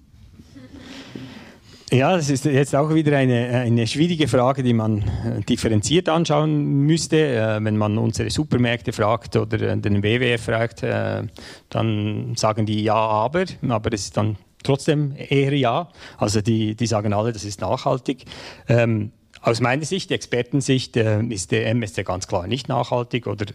Ja, das ist jetzt auch wieder eine, eine schwierige Frage, die man äh, differenziert anschauen müsste. Äh, wenn man unsere Supermärkte fragt oder äh, den WWF fragt, dann sagen die ja, aber, aber es ist dann trotzdem eher ja. Also die, die sagen alle, das ist nachhaltig. Ähm, aus meiner Sicht, Expertensicht, ist der MSC ganz klar nicht nachhaltig oder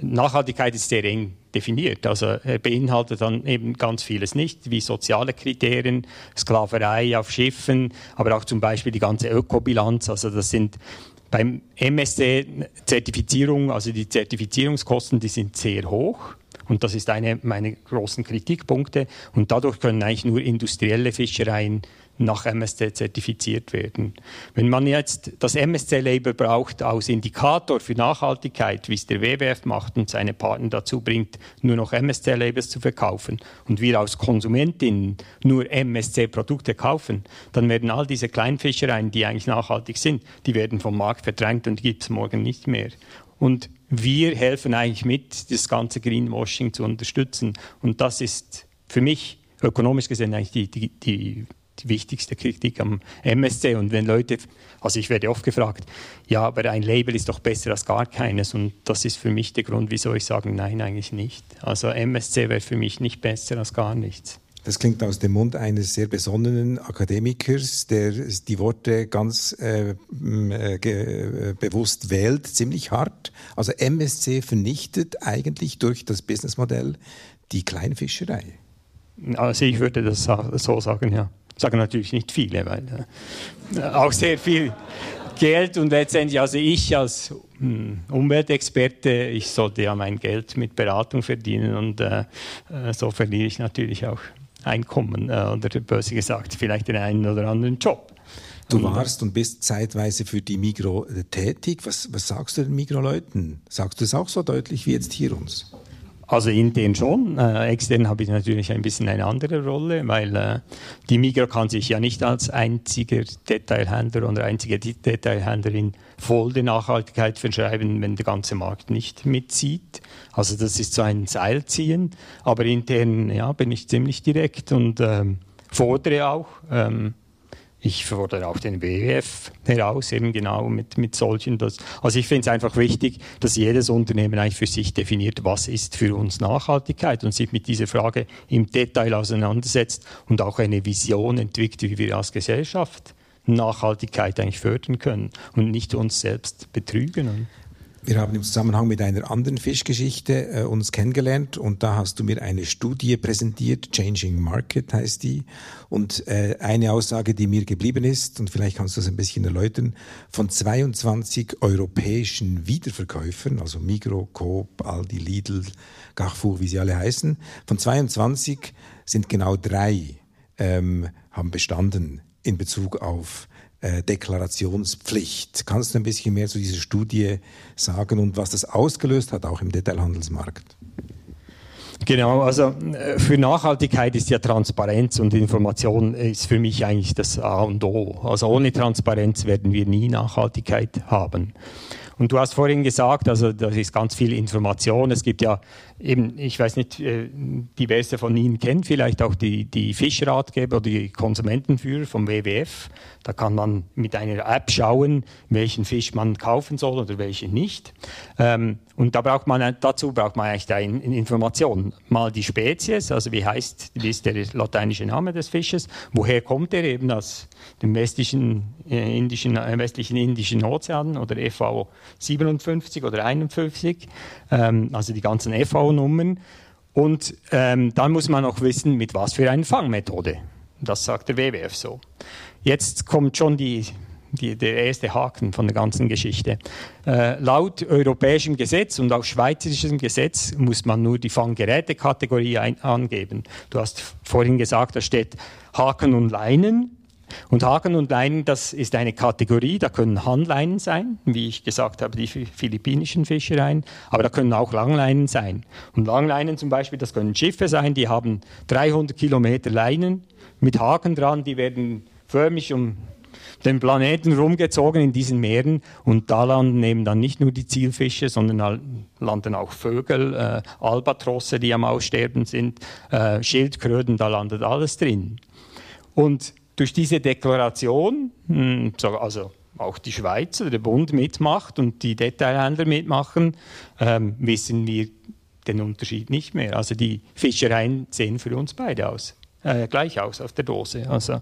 Nachhaltigkeit ist sehr eng definiert. Also er beinhaltet dann eben ganz vieles nicht, wie soziale Kriterien, Sklaverei auf Schiffen, aber auch zum Beispiel die ganze Ökobilanz. Also das sind beim MSC-Zertifizierung, also die Zertifizierungskosten, die sind sehr hoch. Und das ist einer meiner großen Kritikpunkte. Und dadurch können eigentlich nur industrielle Fischereien nach MSC zertifiziert werden. Wenn man jetzt das MSC-Label braucht als Indikator für Nachhaltigkeit, wie es der WWF macht und seine Partner dazu bringt, nur noch MSC-Labels zu verkaufen und wir als Konsumentinnen nur MSC-Produkte kaufen, dann werden all diese Kleinfischereien, die eigentlich nachhaltig sind, die werden vom Markt verdrängt und gibt es morgen nicht mehr. Und wir helfen eigentlich mit, das ganze Greenwashing zu unterstützen. Und das ist für mich ökonomisch gesehen eigentlich die, die, die die wichtigste Kritik am MSC. Und wenn Leute, also ich werde oft gefragt, ja, aber ein Label ist doch besser als gar keines. Und das ist für mich der Grund, wieso ich sage, nein, eigentlich nicht. Also MSC wäre für mich nicht besser als gar nichts. Das klingt aus dem Mund eines sehr besonnenen Akademikers, der die Worte ganz äh, äh, äh, bewusst wählt, ziemlich hart. Also MSC vernichtet eigentlich durch das Businessmodell die Kleinfischerei. Also ich würde das so sagen, ja. Sagen natürlich nicht viele, weil äh, auch sehr viel Geld und letztendlich, also ich als hm, Umweltexperte, ich sollte ja mein Geld mit Beratung verdienen und äh, äh, so verliere ich natürlich auch Einkommen äh, oder böse gesagt vielleicht den einen oder anderen Job. Du warst und bist zeitweise für die Migro äh, tätig. Was, was sagst du den Migro-Leuten? Sagst du es auch so deutlich wie jetzt hier uns? Also intern schon. Äh, extern habe ich natürlich ein bisschen eine andere Rolle, weil äh, die Migros kann sich ja nicht als einziger Detailhändler oder einzige Detailhändlerin voll der Nachhaltigkeit verschreiben, wenn der ganze Markt nicht mitzieht. Also das ist so ein Seilziehen. Aber intern ja, bin ich ziemlich direkt und ähm, fordere auch. Ähm, ich fordere auch den WWF heraus, eben genau mit, mit solchen. Das, also ich finde es einfach wichtig, dass jedes Unternehmen eigentlich für sich definiert, was ist für uns Nachhaltigkeit und sich mit dieser Frage im Detail auseinandersetzt und auch eine Vision entwickelt, wie wir als Gesellschaft Nachhaltigkeit eigentlich fördern können und nicht uns selbst betrügen. Wir haben im Zusammenhang mit einer anderen Fischgeschichte äh, uns kennengelernt und da hast du mir eine Studie präsentiert, Changing Market heißt die. Und äh, eine Aussage, die mir geblieben ist, und vielleicht kannst du das ein bisschen erläutern, von 22 europäischen Wiederverkäufern, also Migro, Coop, Aldi, Lidl, Carrefour, wie sie alle heißen, von 22 sind genau drei ähm, haben bestanden in Bezug auf äh, Deklarationspflicht. Kannst du ein bisschen mehr zu dieser Studie sagen und was das ausgelöst hat, auch im Detailhandelsmarkt? Genau, also äh, für Nachhaltigkeit ist ja Transparenz und Information ist für mich eigentlich das A und O. Also ohne Transparenz werden wir nie Nachhaltigkeit haben. Und du hast vorhin gesagt, also da ist ganz viel Information. Es gibt ja eben, ich weiß nicht, äh, diverse von Ihnen kennen vielleicht auch die, die Fischratgeber oder die Konsumentenführer vom WWF. Da kann man mit einer App schauen, welchen Fisch man kaufen soll oder welchen nicht. Ähm, und da braucht man, dazu braucht man eigentlich eine Information. Mal die Spezies, also wie heißt, wie ist der lateinische Name des Fisches, woher kommt er eben aus dem westlichen, äh, indischen, äh, westlichen Indischen Ozean oder FAO 57 oder 51, ähm, also die ganzen FAO-Nummern. Und ähm, dann muss man auch wissen, mit was für einer Fangmethode. Das sagt der WWF so. Jetzt kommt schon die, die, der erste Haken von der ganzen Geschichte. Äh, laut europäischem Gesetz und auch schweizerischem Gesetz muss man nur die Fanggerätekategorie angeben. Du hast vorhin gesagt, da steht Haken und Leinen. Und Haken und Leinen, das ist eine Kategorie, da können Handleinen sein, wie ich gesagt habe, die philippinischen Fischereien, aber da können auch Langleinen sein. Und Langleinen zum Beispiel, das können Schiffe sein, die haben 300 Kilometer Leinen mit Haken dran, die werden förmlich um den Planeten rumgezogen in diesen Meeren und da landen eben dann nicht nur die Zielfische, sondern landen auch Vögel, äh, Albatrosse, die am Aussterben sind, äh, Schildkröten, da landet alles drin. Und durch diese Deklaration, hm, also auch die Schweiz oder der Bund mitmacht und die Detailhändler mitmachen, ähm, wissen wir den Unterschied nicht mehr. Also die Fischereien sehen für uns beide aus, äh, gleich aus auf der Dose. Also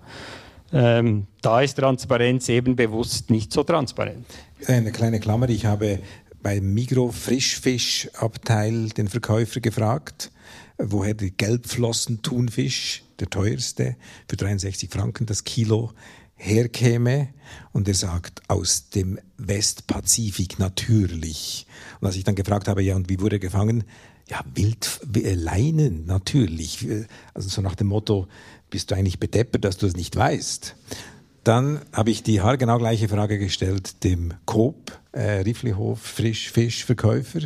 ähm, da ist Transparenz eben bewusst nicht so transparent. Eine kleine Klammer, ich habe beim Migro Frischfischabteil den Verkäufer gefragt, woher der Gelbflossen-Thunfisch, der teuerste, für 63 Franken das Kilo herkäme. Und er sagt, aus dem Westpazifik natürlich. Und als ich dann gefragt habe, ja, und wie wurde er gefangen? Ja, Wildleinen, natürlich. Also so nach dem Motto, bist du eigentlich bedeppert, dass du es nicht weißt? Dann habe ich die haargenau gleiche Frage gestellt dem Coop, äh, Riflihof Frischfischverkäufer.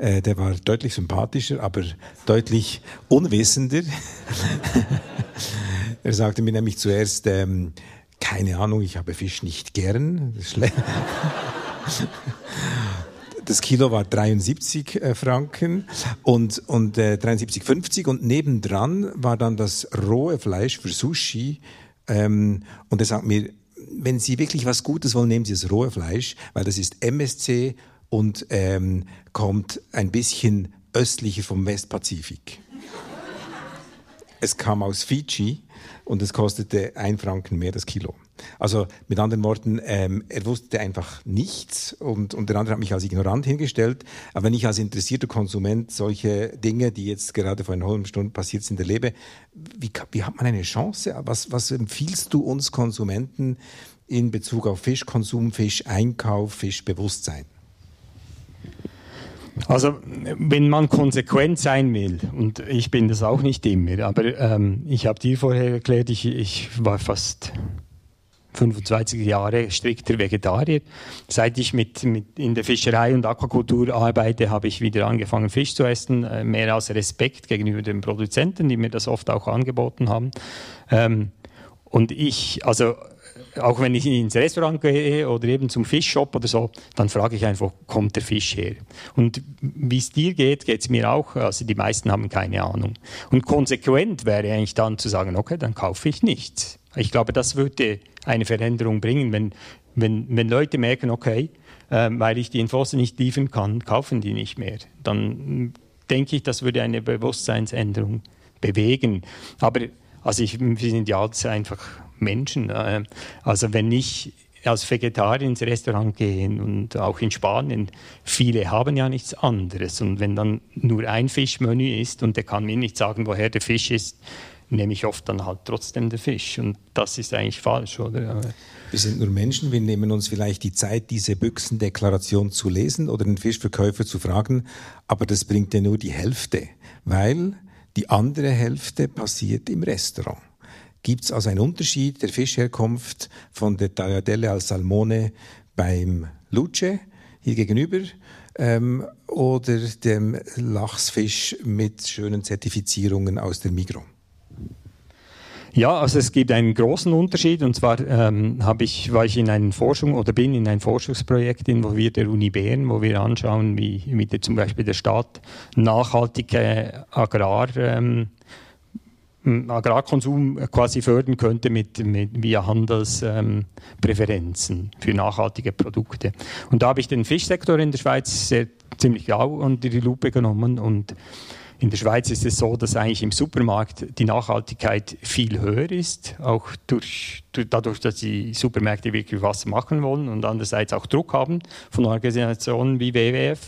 Äh, der war deutlich sympathischer, aber deutlich unwissender. *laughs* er sagte mir nämlich zuerst, ähm, keine Ahnung, ich habe Fisch nicht gern. Das Kilo war 73 äh, Franken und, und äh, 73,50 und nebendran war dann das rohe Fleisch für Sushi. Ähm, und er sagt mir, wenn Sie wirklich was Gutes wollen, nehmen Sie das rohe Fleisch, weil das ist MSC und ähm, kommt ein bisschen östlicher vom Westpazifik. es kam aus Fiji und es kostete ein Franken mehr das Kilo. Also mit anderen Worten, ähm, er wusste einfach nichts und, und der andere hat mich als ignorant hingestellt. Aber wenn ich als interessierter Konsument solche Dinge, die jetzt gerade vor einer halben Stunde passiert sind, erlebe, wie, wie hat man eine Chance? Was, was empfiehlst du uns Konsumenten in Bezug auf Fischkonsum, Fischeinkauf, Fischbewusstsein? Also, wenn man konsequent sein will, und ich bin das auch nicht immer, aber ähm, ich habe dir vorher erklärt, ich, ich war fast 25 Jahre strikter Vegetarier. Seit ich mit, mit in der Fischerei und Aquakultur arbeite, habe ich wieder angefangen, Fisch zu essen, äh, mehr aus Respekt gegenüber den Produzenten, die mir das oft auch angeboten haben. Ähm, und ich, also auch wenn ich ins Restaurant gehe oder eben zum Fischshop oder so, dann frage ich einfach, kommt der Fisch her? Und wie es dir geht, geht es mir auch. Also die meisten haben keine Ahnung. Und konsequent wäre eigentlich dann zu sagen, okay, dann kaufe ich nichts. Ich glaube, das würde eine Veränderung bringen, wenn, wenn, wenn Leute merken, okay, äh, weil ich die Infos nicht liefern kann, kaufen die nicht mehr. Dann denke ich, das würde eine Bewusstseinsänderung bewegen. Aber also ich, wir sind ja alles einfach Menschen. Also wenn ich als Vegetarier ins Restaurant gehe und auch in Spanien, viele haben ja nichts anderes. Und wenn dann nur ein Fischmenü ist und der kann mir nicht sagen, woher der Fisch ist, nehme ich oft dann halt trotzdem den Fisch. Und das ist eigentlich falsch, oder? Wir sind nur Menschen, wir nehmen uns vielleicht die Zeit, diese Büchsendeklaration zu lesen oder den Fischverkäufer zu fragen, aber das bringt ja nur die Hälfte, weil die andere Hälfte passiert im Restaurant. Gibt es also einen Unterschied der Fischherkunft von der Tagliatelle al Salmone beim Luce hier gegenüber ähm, oder dem Lachsfisch mit schönen Zertifizierungen aus der Migros? Ja, also es gibt einen großen Unterschied und zwar ähm, ich, war ich in einem Forschung oder bin in ein Forschungsprojekt involviert der Uni Bern, wo wir anschauen, wie, wie der, zum Beispiel der Staat nachhaltige Agrar ähm, Agrarkonsum quasi fördern könnte mit, mit via Handelspräferenzen ähm, für nachhaltige Produkte. Und da habe ich den Fischsektor in der Schweiz sehr, ziemlich genau unter die Lupe genommen und in der Schweiz ist es so, dass eigentlich im Supermarkt die Nachhaltigkeit viel höher ist, auch durch, dadurch, dass die Supermärkte wirklich was machen wollen und andererseits auch Druck haben von Organisationen wie WWF.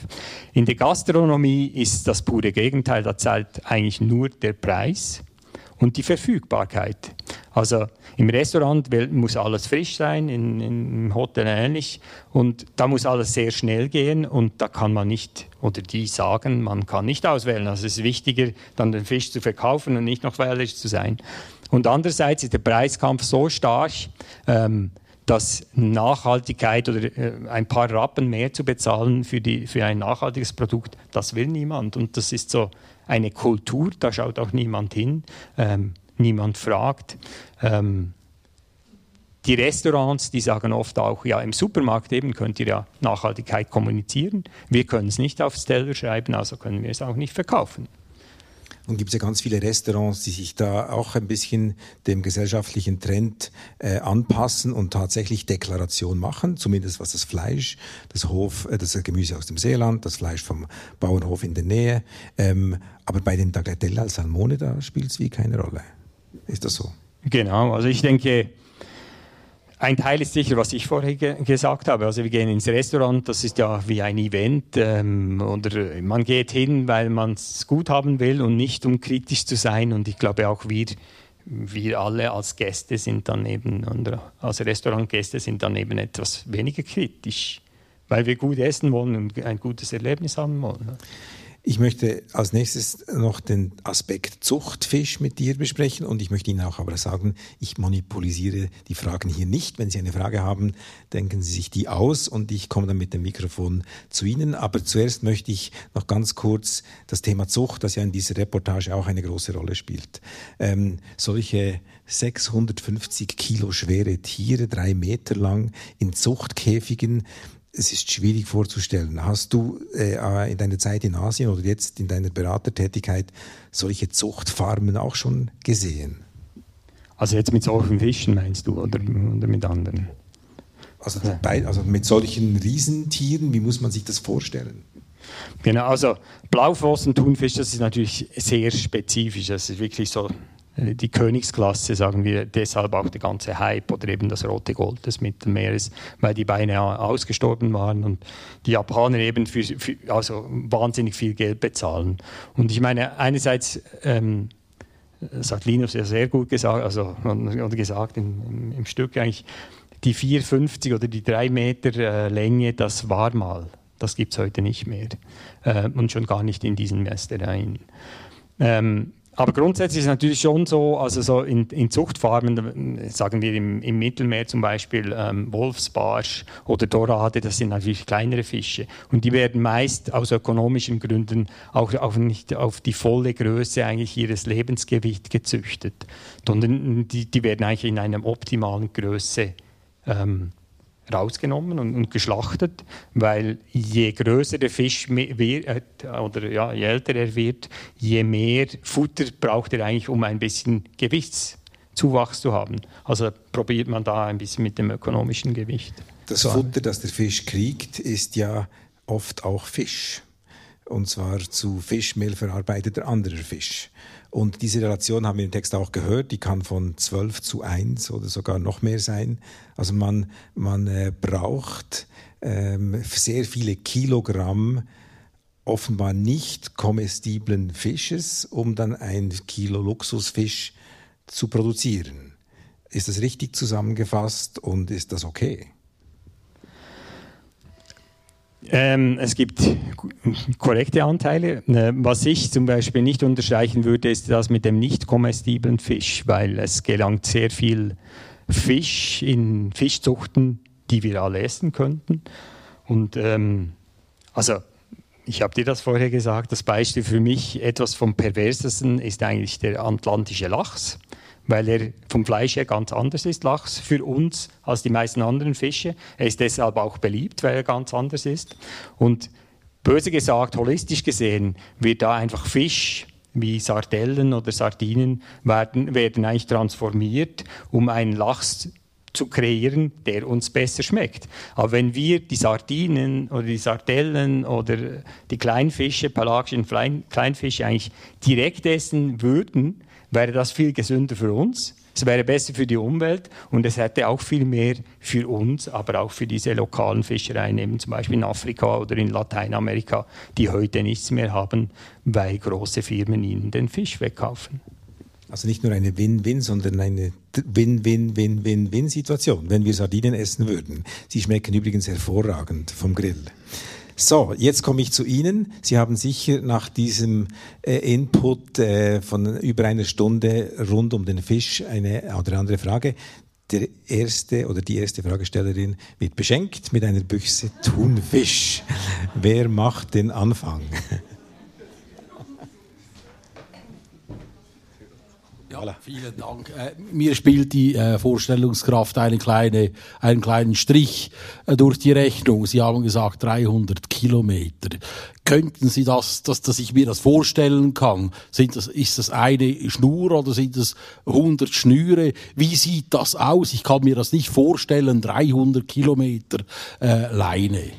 In der Gastronomie ist das pure Gegenteil, da zahlt eigentlich nur der Preis und die Verfügbarkeit. Also im Restaurant muss alles frisch sein, in, im Hotel ähnlich und da muss alles sehr schnell gehen und da kann man nicht, oder die sagen, man kann nicht auswählen. Also es ist wichtiger, dann den Fisch zu verkaufen und nicht noch wählerisch zu sein. Und andererseits ist der Preiskampf so stark, ähm, dass Nachhaltigkeit oder äh, ein paar Rappen mehr zu bezahlen für, die, für ein nachhaltiges Produkt, das will niemand. Und das ist so eine Kultur, da schaut auch niemand hin, ähm, niemand fragt. Ähm, die Restaurants, die sagen oft auch, ja, im Supermarkt eben könnt ihr ja Nachhaltigkeit kommunizieren. Wir können es nicht aufs Teller schreiben, also können wir es auch nicht verkaufen. Und gibt es ja ganz viele Restaurants, die sich da auch ein bisschen dem gesellschaftlichen Trend äh, anpassen und tatsächlich Deklaration machen, zumindest was das Fleisch, das Hof, äh, das Gemüse aus dem Seeland, das Fleisch vom Bauernhof in der Nähe. Ähm, aber bei den Tagliatelle al Salmone, da spielt es wie keine Rolle. Ist das so? Genau, also ich denke, ein Teil ist sicher, was ich vorher ge gesagt habe. Also wir gehen ins Restaurant, das ist ja wie ein Event. Ähm, oder man geht hin, weil man es gut haben will und nicht um kritisch zu sein. Und ich glaube auch wir, wir alle als Gäste sind dann eben, oder als Restaurantgäste sind dann eben etwas weniger kritisch, weil wir gut essen wollen und ein gutes Erlebnis haben wollen. Ich möchte als nächstes noch den Aspekt Zuchtfisch mit dir besprechen und ich möchte Ihnen auch aber sagen, ich manipuliere die Fragen hier nicht. Wenn Sie eine Frage haben, denken Sie sich die aus und ich komme dann mit dem Mikrofon zu Ihnen. Aber zuerst möchte ich noch ganz kurz das Thema Zucht, das ja in dieser Reportage auch eine große Rolle spielt. Ähm, solche 650 Kilo schwere Tiere, drei Meter lang in Zuchtkäfigen, es ist schwierig vorzustellen. Hast du äh, in deiner Zeit in Asien oder jetzt in deiner Beratertätigkeit solche Zuchtfarmen auch schon gesehen? Also jetzt mit solchen Fischen meinst du oder, oder mit anderen? Also, bei, also mit solchen Riesentieren, wie muss man sich das vorstellen? Genau, also Blauflossen, Thunfisch, das ist natürlich sehr spezifisch. Das ist wirklich so die Königsklasse, sagen wir, deshalb auch der ganze Hype oder eben das rote Gold des Mittelmeeres, weil die Beine ausgestorben waren und die Japaner eben für, für also wahnsinnig viel Geld bezahlen. Und ich meine, einerseits, ähm, das hat Linus ja sehr gut gesagt, also oder gesagt im, im, Stück eigentlich, die 4,50 oder die 3 Meter äh, Länge, das war mal. Das gibt es heute nicht mehr. Äh, und schon gar nicht in diesen Mästereien. Ähm, aber grundsätzlich ist es natürlich schon so, also so in, in Zuchtfarmen, sagen wir im, im Mittelmeer zum Beispiel ähm, Wolfsbarsch oder Dorade, das sind natürlich kleinere Fische. Und die werden meist aus ökonomischen Gründen auch, auch nicht auf die volle Größe eigentlich ihres Lebensgewicht gezüchtet, sondern die, die werden eigentlich in einer optimalen Größe ähm, rausgenommen und, und, geschlachtet, weil je größer der Fisch wird, äh, oder ja, je älter er wird, je mehr Futter braucht er eigentlich, um ein bisschen Gewichtszuwachs zu haben. Also probiert man da ein bisschen mit dem ökonomischen Gewicht. Das Futter, das der Fisch kriegt, ist ja oft auch Fisch. Und zwar zu Fischmehl verarbeiteter anderer Fisch. Und diese Relation haben wir im Text auch gehört, die kann von 12 zu 1 oder sogar noch mehr sein. Also man, man äh, braucht ähm, sehr viele Kilogramm offenbar nicht kommestiblen Fisches, um dann ein Kilo Luxusfisch zu produzieren. Ist das richtig zusammengefasst und ist das okay? Ähm, es gibt korrekte Anteile. Äh, was ich zum Beispiel nicht unterstreichen würde, ist das mit dem nicht kommestiblen Fisch, weil es gelangt sehr viel Fisch in Fischzuchten, die wir alle essen könnten. Und ähm, also ich habe dir das vorher gesagt, das Beispiel für mich etwas vom perversesten ist eigentlich der atlantische Lachs weil er vom Fleisch her ganz anders ist, Lachs, für uns als die meisten anderen Fische. Er ist deshalb auch beliebt, weil er ganz anders ist. Und böse gesagt, holistisch gesehen, wird da einfach Fisch wie Sardellen oder Sardinen werden, werden eigentlich transformiert, um einen Lachs zu kreieren, der uns besser schmeckt. Aber wenn wir die Sardinen oder die Sardellen oder die Kleinfische, pelagischen Kleinfische eigentlich direkt essen würden, wäre das viel gesünder für uns. Es wäre besser für die Umwelt und es hätte auch viel mehr für uns, aber auch für diese lokalen Fischereien, eben zum Beispiel in Afrika oder in Lateinamerika, die heute nichts mehr haben, weil große Firmen ihnen den Fisch wegkaufen. Also nicht nur eine Win-Win, sondern eine Win-Win-Win-Win-Win-Situation, wenn wir Sardinen essen würden. Sie schmecken übrigens hervorragend vom Grill. So, jetzt komme ich zu Ihnen. Sie haben sicher nach diesem äh, Input äh, von über einer Stunde rund um den Fisch eine oder andere Frage. Der erste oder die erste Fragestellerin wird beschenkt mit einer Büchse Thunfisch. Wer macht den Anfang? Ja, vielen Dank. *laughs* Äh, mir spielt die äh, Vorstellungskraft eine kleine, einen kleinen Strich äh, durch die Rechnung. Sie haben gesagt 300 Kilometer. Könnten Sie das, dass, dass ich mir das vorstellen kann? Sind das, ist das eine Schnur oder sind das 100 Schnüre? Wie sieht das aus? Ich kann mir das nicht vorstellen. 300 Kilometer äh, Leine.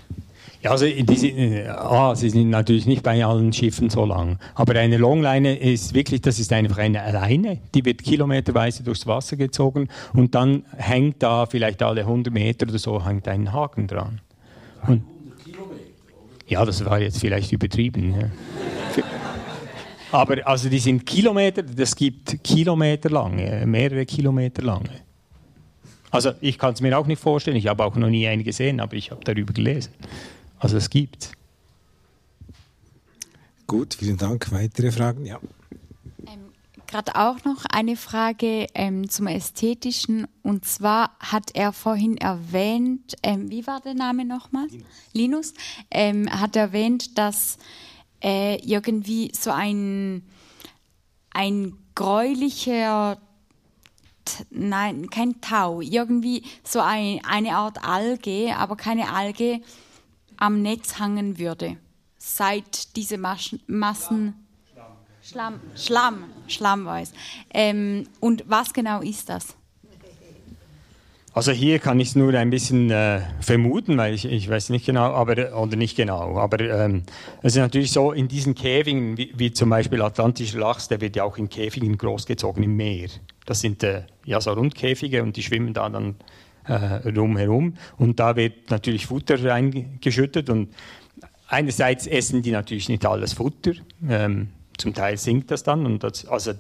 Ja, also diese, äh, ah, sie sind natürlich nicht bei allen Schiffen so lang. Aber eine Longleine ist wirklich, das ist einfach eine Leine, die wird kilometerweise durchs Wasser gezogen und dann hängt da vielleicht alle 100 Meter oder so hängt ein Haken dran. Und, ja, das war jetzt vielleicht übertrieben. Ja. *laughs* Aber also die sind Kilometer, das gibt Kilometer lange, mehrere Kilometer lange. Also ich kann es mir auch nicht vorstellen, ich habe auch noch nie einen gesehen, aber ich habe darüber gelesen. Also es gibt. Gut, vielen Dank. Weitere Fragen? Ja. Ähm, Gerade auch noch eine Frage ähm, zum Ästhetischen. Und zwar hat er vorhin erwähnt, ähm, wie war der Name nochmal? Linus. Linus ähm, hat erwähnt, dass äh, irgendwie so ein, ein gräulicher nein, kein Tau, irgendwie so ein, eine Art Alge, aber keine Alge, am Netz hangen würde, seit diese Maschen, Massen Schlamm, Schlamm, Schlamm weiß. Ähm, und was genau ist das? Also hier kann ich es nur ein bisschen äh, vermuten, weil ich, ich weiß nicht genau, aber oder nicht genau. Aber ähm, es ist natürlich so in diesen Käfigen, wie, wie, zum Beispiel Atlantischer Lachs, der wird ja auch in Käfigen großgezogen im Meer. Das sind äh, ja so Rundkäfige und die schwimmen da dann äh, rumherum. Und da wird natürlich Futter reingeschüttet und einerseits essen die natürlich nicht alles Futter, ähm, zum Teil sinkt das dann und das, also,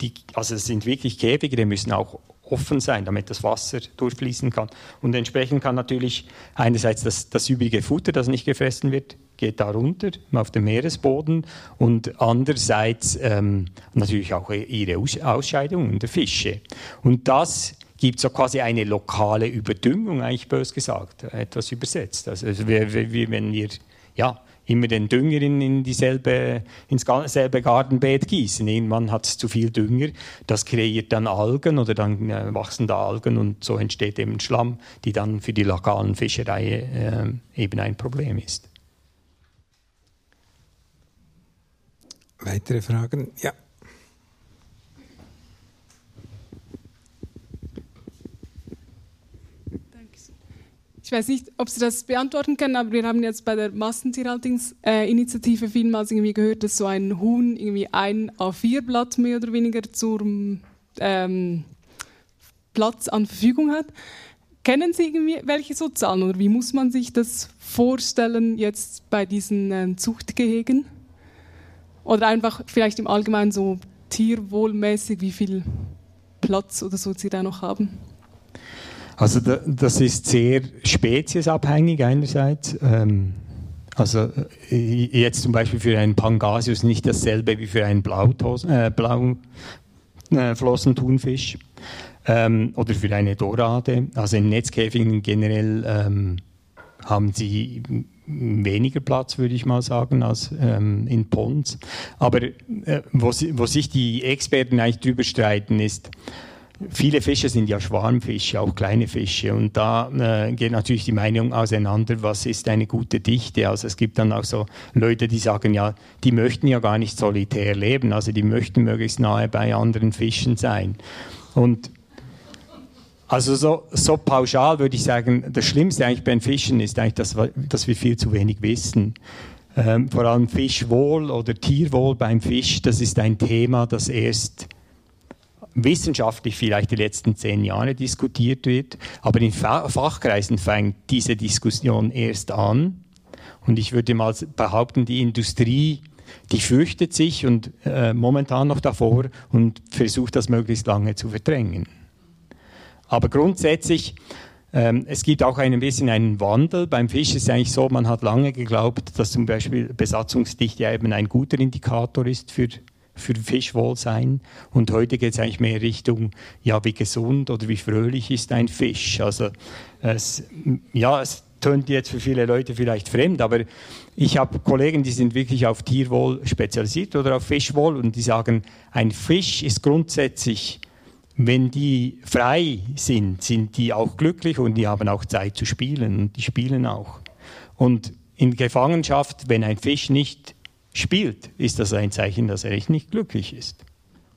die, also es sind wirklich Käfige, die müssen auch offen sein, damit das Wasser durchfließen kann. Und entsprechend kann natürlich einerseits das, das übrige Futter, das nicht gefressen wird, geht da runter auf den Meeresboden und andererseits ähm, natürlich auch ihre Ausscheidungen der Fische. Und das gibt so quasi eine lokale Überdüngung, eigentlich bös gesagt, etwas übersetzt. Also wie, wie wenn wir ja, immer den Dünger in, in dieselbe, ins selbe Gartenbeet gießen. Irgendwann hat es zu viel Dünger, das kreiert dann Algen oder dann äh, wachsen da Algen und so entsteht eben Schlamm, die dann für die lokalen Fischerei äh, eben ein Problem ist. Weitere Fragen? Ja. Ich weiß nicht, ob Sie das beantworten können, aber wir haben jetzt bei der Massentierhaltungsinitiative vielmals irgendwie gehört, dass so ein Huhn irgendwie ein A4-Blatt mehr oder weniger zum ähm, Platz an Verfügung hat. Kennen Sie irgendwie welche so Zahlen oder wie muss man sich das vorstellen jetzt bei diesen äh, Zuchtgehegen? Oder einfach vielleicht im Allgemeinen so tierwohlmäßig, wie viel Platz oder so Sie da noch haben? Also das ist sehr speziesabhängig einerseits. Ähm, also äh, jetzt zum Beispiel für einen Pangasius nicht dasselbe wie für einen Blauflossenthunfisch äh, ähm, oder für eine Dorade. Also in Netzkäfigen generell ähm, haben sie weniger Platz, würde ich mal sagen, als ähm, in Ponds. Aber äh, wo, wo, sich die Experten eigentlich drüber streiten, ist, viele Fische sind ja Schwarmfische, auch kleine Fische. Und da äh, geht natürlich die Meinung auseinander, was ist eine gute Dichte. Also es gibt dann auch so Leute, die sagen, ja, die möchten ja gar nicht solitär leben, also die möchten möglichst nahe bei anderen Fischen sein. Und also so, so pauschal würde ich sagen, das Schlimmste eigentlich beim Fischen ist eigentlich, dass, dass wir viel zu wenig wissen. Ähm, vor allem Fischwohl oder Tierwohl beim Fisch, das ist ein Thema, das erst wissenschaftlich vielleicht die letzten zehn Jahre diskutiert wird, aber in Fachkreisen fängt diese Diskussion erst an. Und ich würde mal behaupten, die Industrie, die fürchtet sich und äh, momentan noch davor und versucht das möglichst lange zu verdrängen. Aber grundsätzlich, ähm, es gibt auch ein bisschen einen Wandel. Beim Fisch ist es eigentlich so, man hat lange geglaubt, dass zum Beispiel Besatzungsdichte eben ein guter Indikator ist für, für Fischwohlsein. Und heute geht es eigentlich mehr Richtung, ja, wie gesund oder wie fröhlich ist ein Fisch. Also, es, ja, es tönt jetzt für viele Leute vielleicht fremd, aber ich habe Kollegen, die sind wirklich auf Tierwohl spezialisiert oder auf Fischwohl und die sagen, ein Fisch ist grundsätzlich wenn die frei sind, sind die auch glücklich und die haben auch Zeit zu spielen und die spielen auch. Und in Gefangenschaft, wenn ein Fisch nicht spielt, ist das ein Zeichen, dass er nicht glücklich ist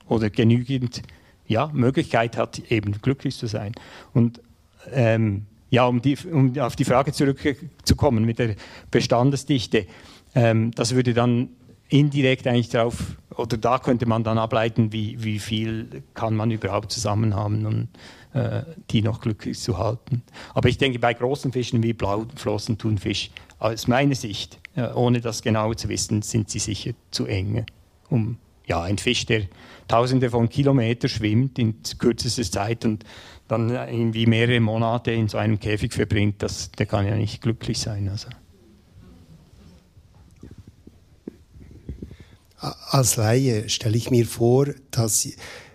oder genügend ja, Möglichkeit hat, eben glücklich zu sein. Und ähm, ja, um, die, um auf die Frage zurückzukommen mit der Bestandesdichte, ähm, das würde dann indirekt eigentlich darauf, oder da könnte man dann ableiten, wie, wie viel kann man überhaupt zusammen haben, um äh, die noch glücklich zu halten. Aber ich denke, bei großen Fischen wie Blauflossentunfisch, aus meiner Sicht, ohne das genau zu wissen, sind sie sicher zu eng. Um, ja, ein Fisch, der tausende von Kilometern schwimmt in kürzester Zeit und dann irgendwie mehrere Monate in so einem Käfig verbringt, das, der kann ja nicht glücklich sein. Also. Als Laie stelle ich mir vor, dass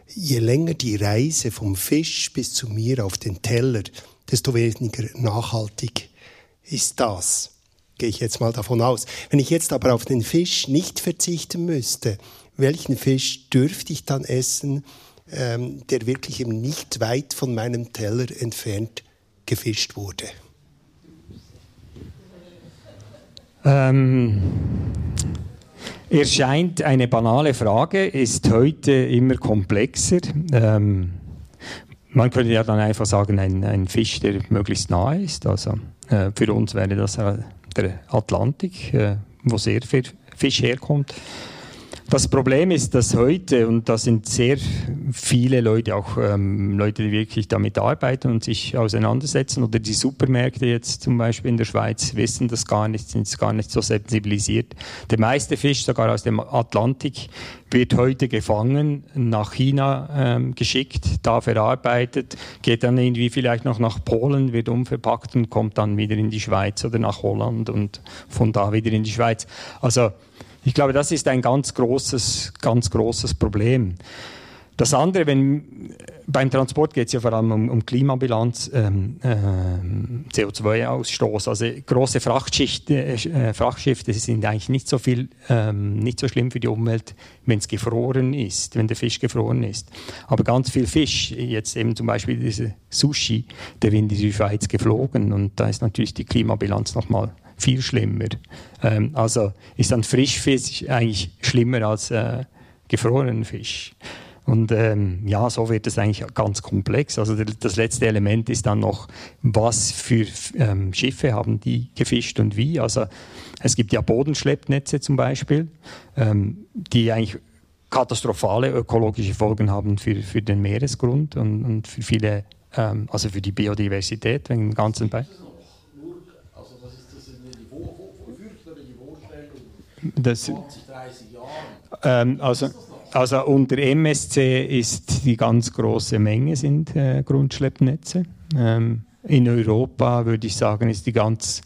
je länger die Reise vom Fisch bis zu mir auf den Teller, desto weniger nachhaltig ist das. Gehe ich jetzt mal davon aus. Wenn ich jetzt aber auf den Fisch nicht verzichten müsste, welchen Fisch dürfte ich dann essen, ähm, der wirklich eben nicht weit von meinem Teller entfernt gefischt wurde? Ähm, Erscheint eine banale Frage, ist heute immer komplexer. Ähm, man könnte ja dann einfach sagen, ein, ein Fisch, der möglichst nahe ist. Also äh, für uns wäre das äh, der Atlantik, äh, wo sehr viel Fisch herkommt. Das Problem ist, dass heute, und da sind sehr viele Leute, auch ähm, Leute, die wirklich damit arbeiten und sich auseinandersetzen, oder die Supermärkte jetzt zum Beispiel in der Schweiz wissen das gar nicht, sind gar nicht so sensibilisiert. Der meiste Fisch, sogar aus dem Atlantik, wird heute gefangen, nach China ähm, geschickt, da verarbeitet, geht dann irgendwie vielleicht noch nach Polen, wird umverpackt und kommt dann wieder in die Schweiz oder nach Holland und von da wieder in die Schweiz. Also ich glaube, das ist ein ganz großes, ganz großes Problem. Das andere, wenn, beim Transport geht es ja vor allem um, um Klimabilanz, ähm, äh, CO2-Ausstoß. Also große äh, Frachtschiffe sind eigentlich nicht so viel, ähm, nicht so schlimm für die Umwelt, wenn es gefroren ist, wenn der Fisch gefroren ist. Aber ganz viel Fisch, jetzt eben zum Beispiel diese Sushi, der wird in die Schweiz geflogen und da ist natürlich die Klimabilanz nochmal viel schlimmer. Ähm, also ist dann Frischfisch eigentlich schlimmer als äh, gefrorenen Fisch. Und ähm, ja, so wird es eigentlich ganz komplex. Also das letzte Element ist dann noch, was für ähm, Schiffe haben die gefischt und wie. Also es gibt ja Bodenschleppnetze zum Beispiel, ähm, die eigentlich katastrophale ökologische Folgen haben für, für den Meeresgrund und, und für viele, ähm, also für die Biodiversität dem ganzen Beispiel. Das, 20, 30 Jahre. Ähm, also, also unter MSC ist die ganz große Menge sind äh, Grundschleppnetze. Ähm, in Europa würde ich sagen, ist die ganz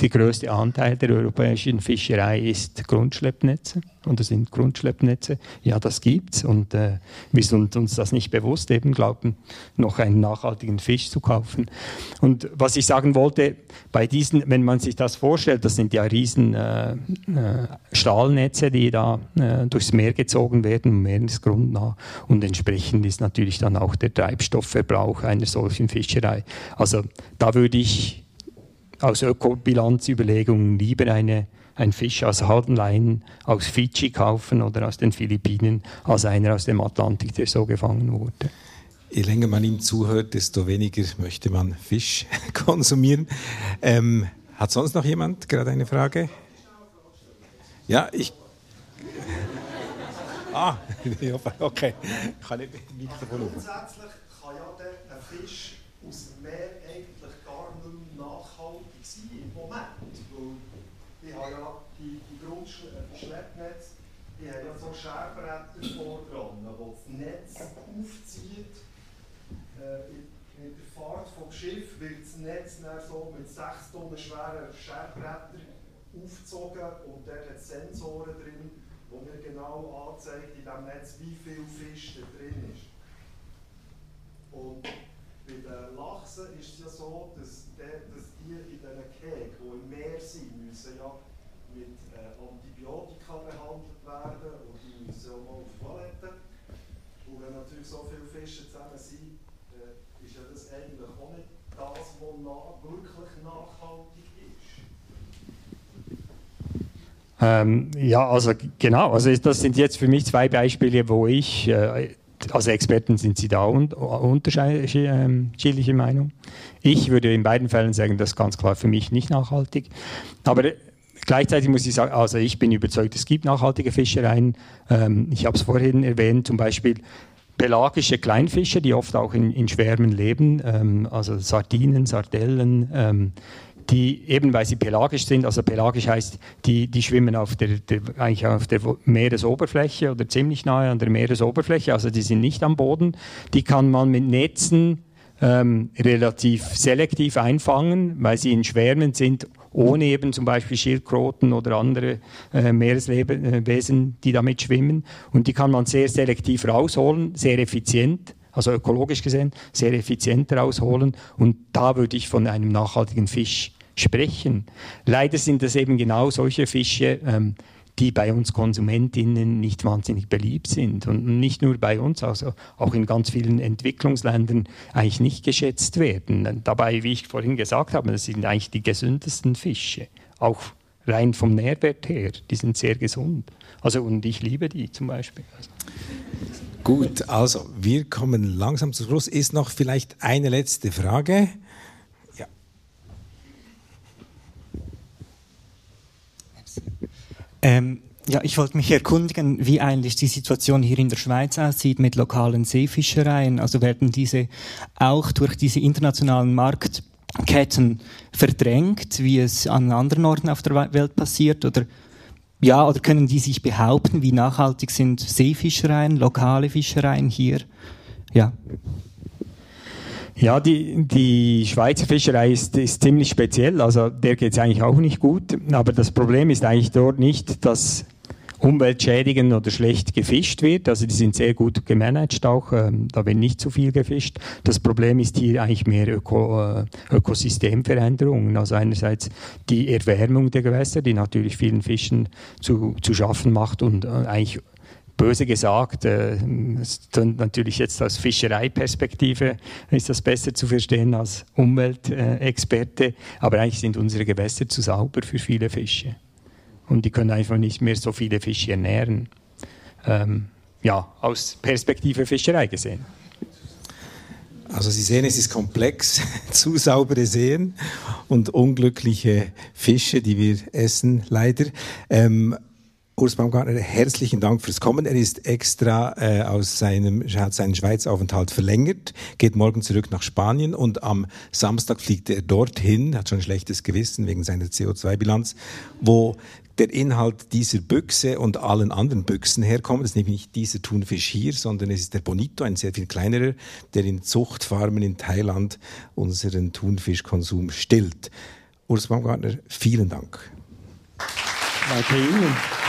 der größte Anteil der europäischen Fischerei ist Grundschleppnetze und das sind Grundschleppnetze. Ja, das gibt's und äh, wir sind uns das nicht bewusst, eben glauben, noch einen nachhaltigen Fisch zu kaufen. Und was ich sagen wollte, bei diesen, wenn man sich das vorstellt, das sind ja riesen äh, äh, Stahlnetze, die da äh, durchs Meer gezogen werden, meeresgrundnah und entsprechend ist natürlich dann auch der Treibstoffverbrauch einer solchen Fischerei. Also da würde ich aus Ökobilanzüberlegungen lieber eine ein Fisch aus Haldenlein aus Fidschi kaufen oder aus den Philippinen als einer aus dem Atlantik, der so gefangen wurde. Je länger man ihm zuhört, desto weniger möchte man Fisch *laughs* konsumieren. Ähm, hat sonst noch jemand gerade eine Frage? Ja, ich. *laughs* Ah, *laughs* okay. Kann ich Mikrofon Grundsätzlich kann ja der Fisch aus dem Meer eigentlich gar nicht nachhaltig sein im Moment. Weil ich habe ja die, die Grundschleppnetze, die haben ja so Scherbretter vor dran, wo das Netz aufzieht. Äh, in der Fahrt vom Schiff wird das Netz dann so mit 6 Tonnen schweren Scherbrettern aufgezogen und dort hat Sensoren drin, wo mir genau anzeigt in diesem Netz, wie viel Fisch da drin ist. Und bei den Lachsen ist es ja so, dass, der, dass die in diesen Kägen, die im Meer sind, müssen ja mit äh, Antibiotika behandelt werden und die müssen auch mal auf die Toilette. Und wenn natürlich so viele Fische zusammen sind, äh, ist ja das eigentlich auch nicht das, was na wirklich nachhaltig ist. Ähm, ja, also genau. Also das sind jetzt für mich zwei Beispiele, wo ich, äh, als Experten sind Sie da un unterschiedliche Meinung. Ich würde in beiden Fällen sagen, das ist ganz klar für mich nicht nachhaltig. Aber Gleichzeitig muss ich sagen, also ich bin überzeugt, es gibt nachhaltige Fischereien. Ähm, ich habe es vorhin erwähnt, zum Beispiel pelagische Kleinfische, die oft auch in, in Schwärmen leben, ähm, also Sardinen, Sardellen, ähm, die eben weil sie pelagisch sind, also pelagisch heißt, die, die schwimmen auf der, der, eigentlich auf der Meeresoberfläche oder ziemlich nahe an der Meeresoberfläche, also die sind nicht am Boden. Die kann man mit Netzen ähm, relativ selektiv einfangen, weil sie in Schwärmen sind, ohne eben zum Beispiel Schildkröten oder andere äh, Meereswesen, die damit schwimmen. Und die kann man sehr selektiv rausholen, sehr effizient, also ökologisch gesehen, sehr effizient rausholen. Und da würde ich von einem nachhaltigen Fisch sprechen. Leider sind es eben genau solche Fische, ähm, die bei uns Konsumentinnen nicht wahnsinnig beliebt sind und nicht nur bei uns, also auch in ganz vielen Entwicklungsländern eigentlich nicht geschätzt werden. Dabei, wie ich vorhin gesagt habe, das sind eigentlich die gesündesten Fische, auch rein vom Nährwert her. Die sind sehr gesund. Also und ich liebe die zum Beispiel. Gut, also wir kommen langsam zum Schluss. Ist noch vielleicht eine letzte Frage? Ähm, ja, ich wollte mich erkundigen, wie eigentlich die Situation hier in der Schweiz aussieht mit lokalen Seefischereien. Also werden diese auch durch diese internationalen Marktketten verdrängt, wie es an anderen Orten auf der Welt passiert? Oder ja, oder können die sich behaupten, wie nachhaltig sind Seefischereien, lokale Fischereien hier? Ja. Ja, die, die Schweizer Fischerei ist, ist ziemlich speziell. Also der geht es eigentlich auch nicht gut. Aber das Problem ist eigentlich dort nicht, dass umweltschädigend oder schlecht gefischt wird. Also die sind sehr gut gemanagt auch. Ähm, da wird nicht zu viel gefischt. Das Problem ist hier eigentlich mehr Öko, äh, Ökosystemveränderungen. Also einerseits die Erwärmung der Gewässer, die natürlich vielen Fischen zu, zu schaffen macht und äh, eigentlich böse gesagt, äh, natürlich jetzt aus Fischereiperspektive ist das besser zu verstehen als Umweltexperte, aber eigentlich sind unsere Gewässer zu sauber für viele Fische. Und die können einfach nicht mehr so viele Fische ernähren. Ähm, ja, aus Perspektive Fischerei gesehen. Also Sie sehen, es ist komplex, *laughs* zu saubere Seen und unglückliche Fische, die wir essen, leider. Ähm, Urs Baumgartner, herzlichen Dank fürs Kommen. Er ist extra äh, aus seinem, hat seinen Schweizaufenthalt verlängert, geht morgen zurück nach Spanien und am Samstag fliegt er dorthin, hat schon ein schlechtes Gewissen wegen seiner CO2-Bilanz, wo der Inhalt dieser Büchse und allen anderen Büchsen herkommt. Das ist nämlich nicht dieser Thunfisch hier, sondern es ist der Bonito, ein sehr viel kleinerer, der in Zuchtfarmen in Thailand unseren Thunfischkonsum stillt. Urs Baumgartner, vielen Dank. Danke Ihnen.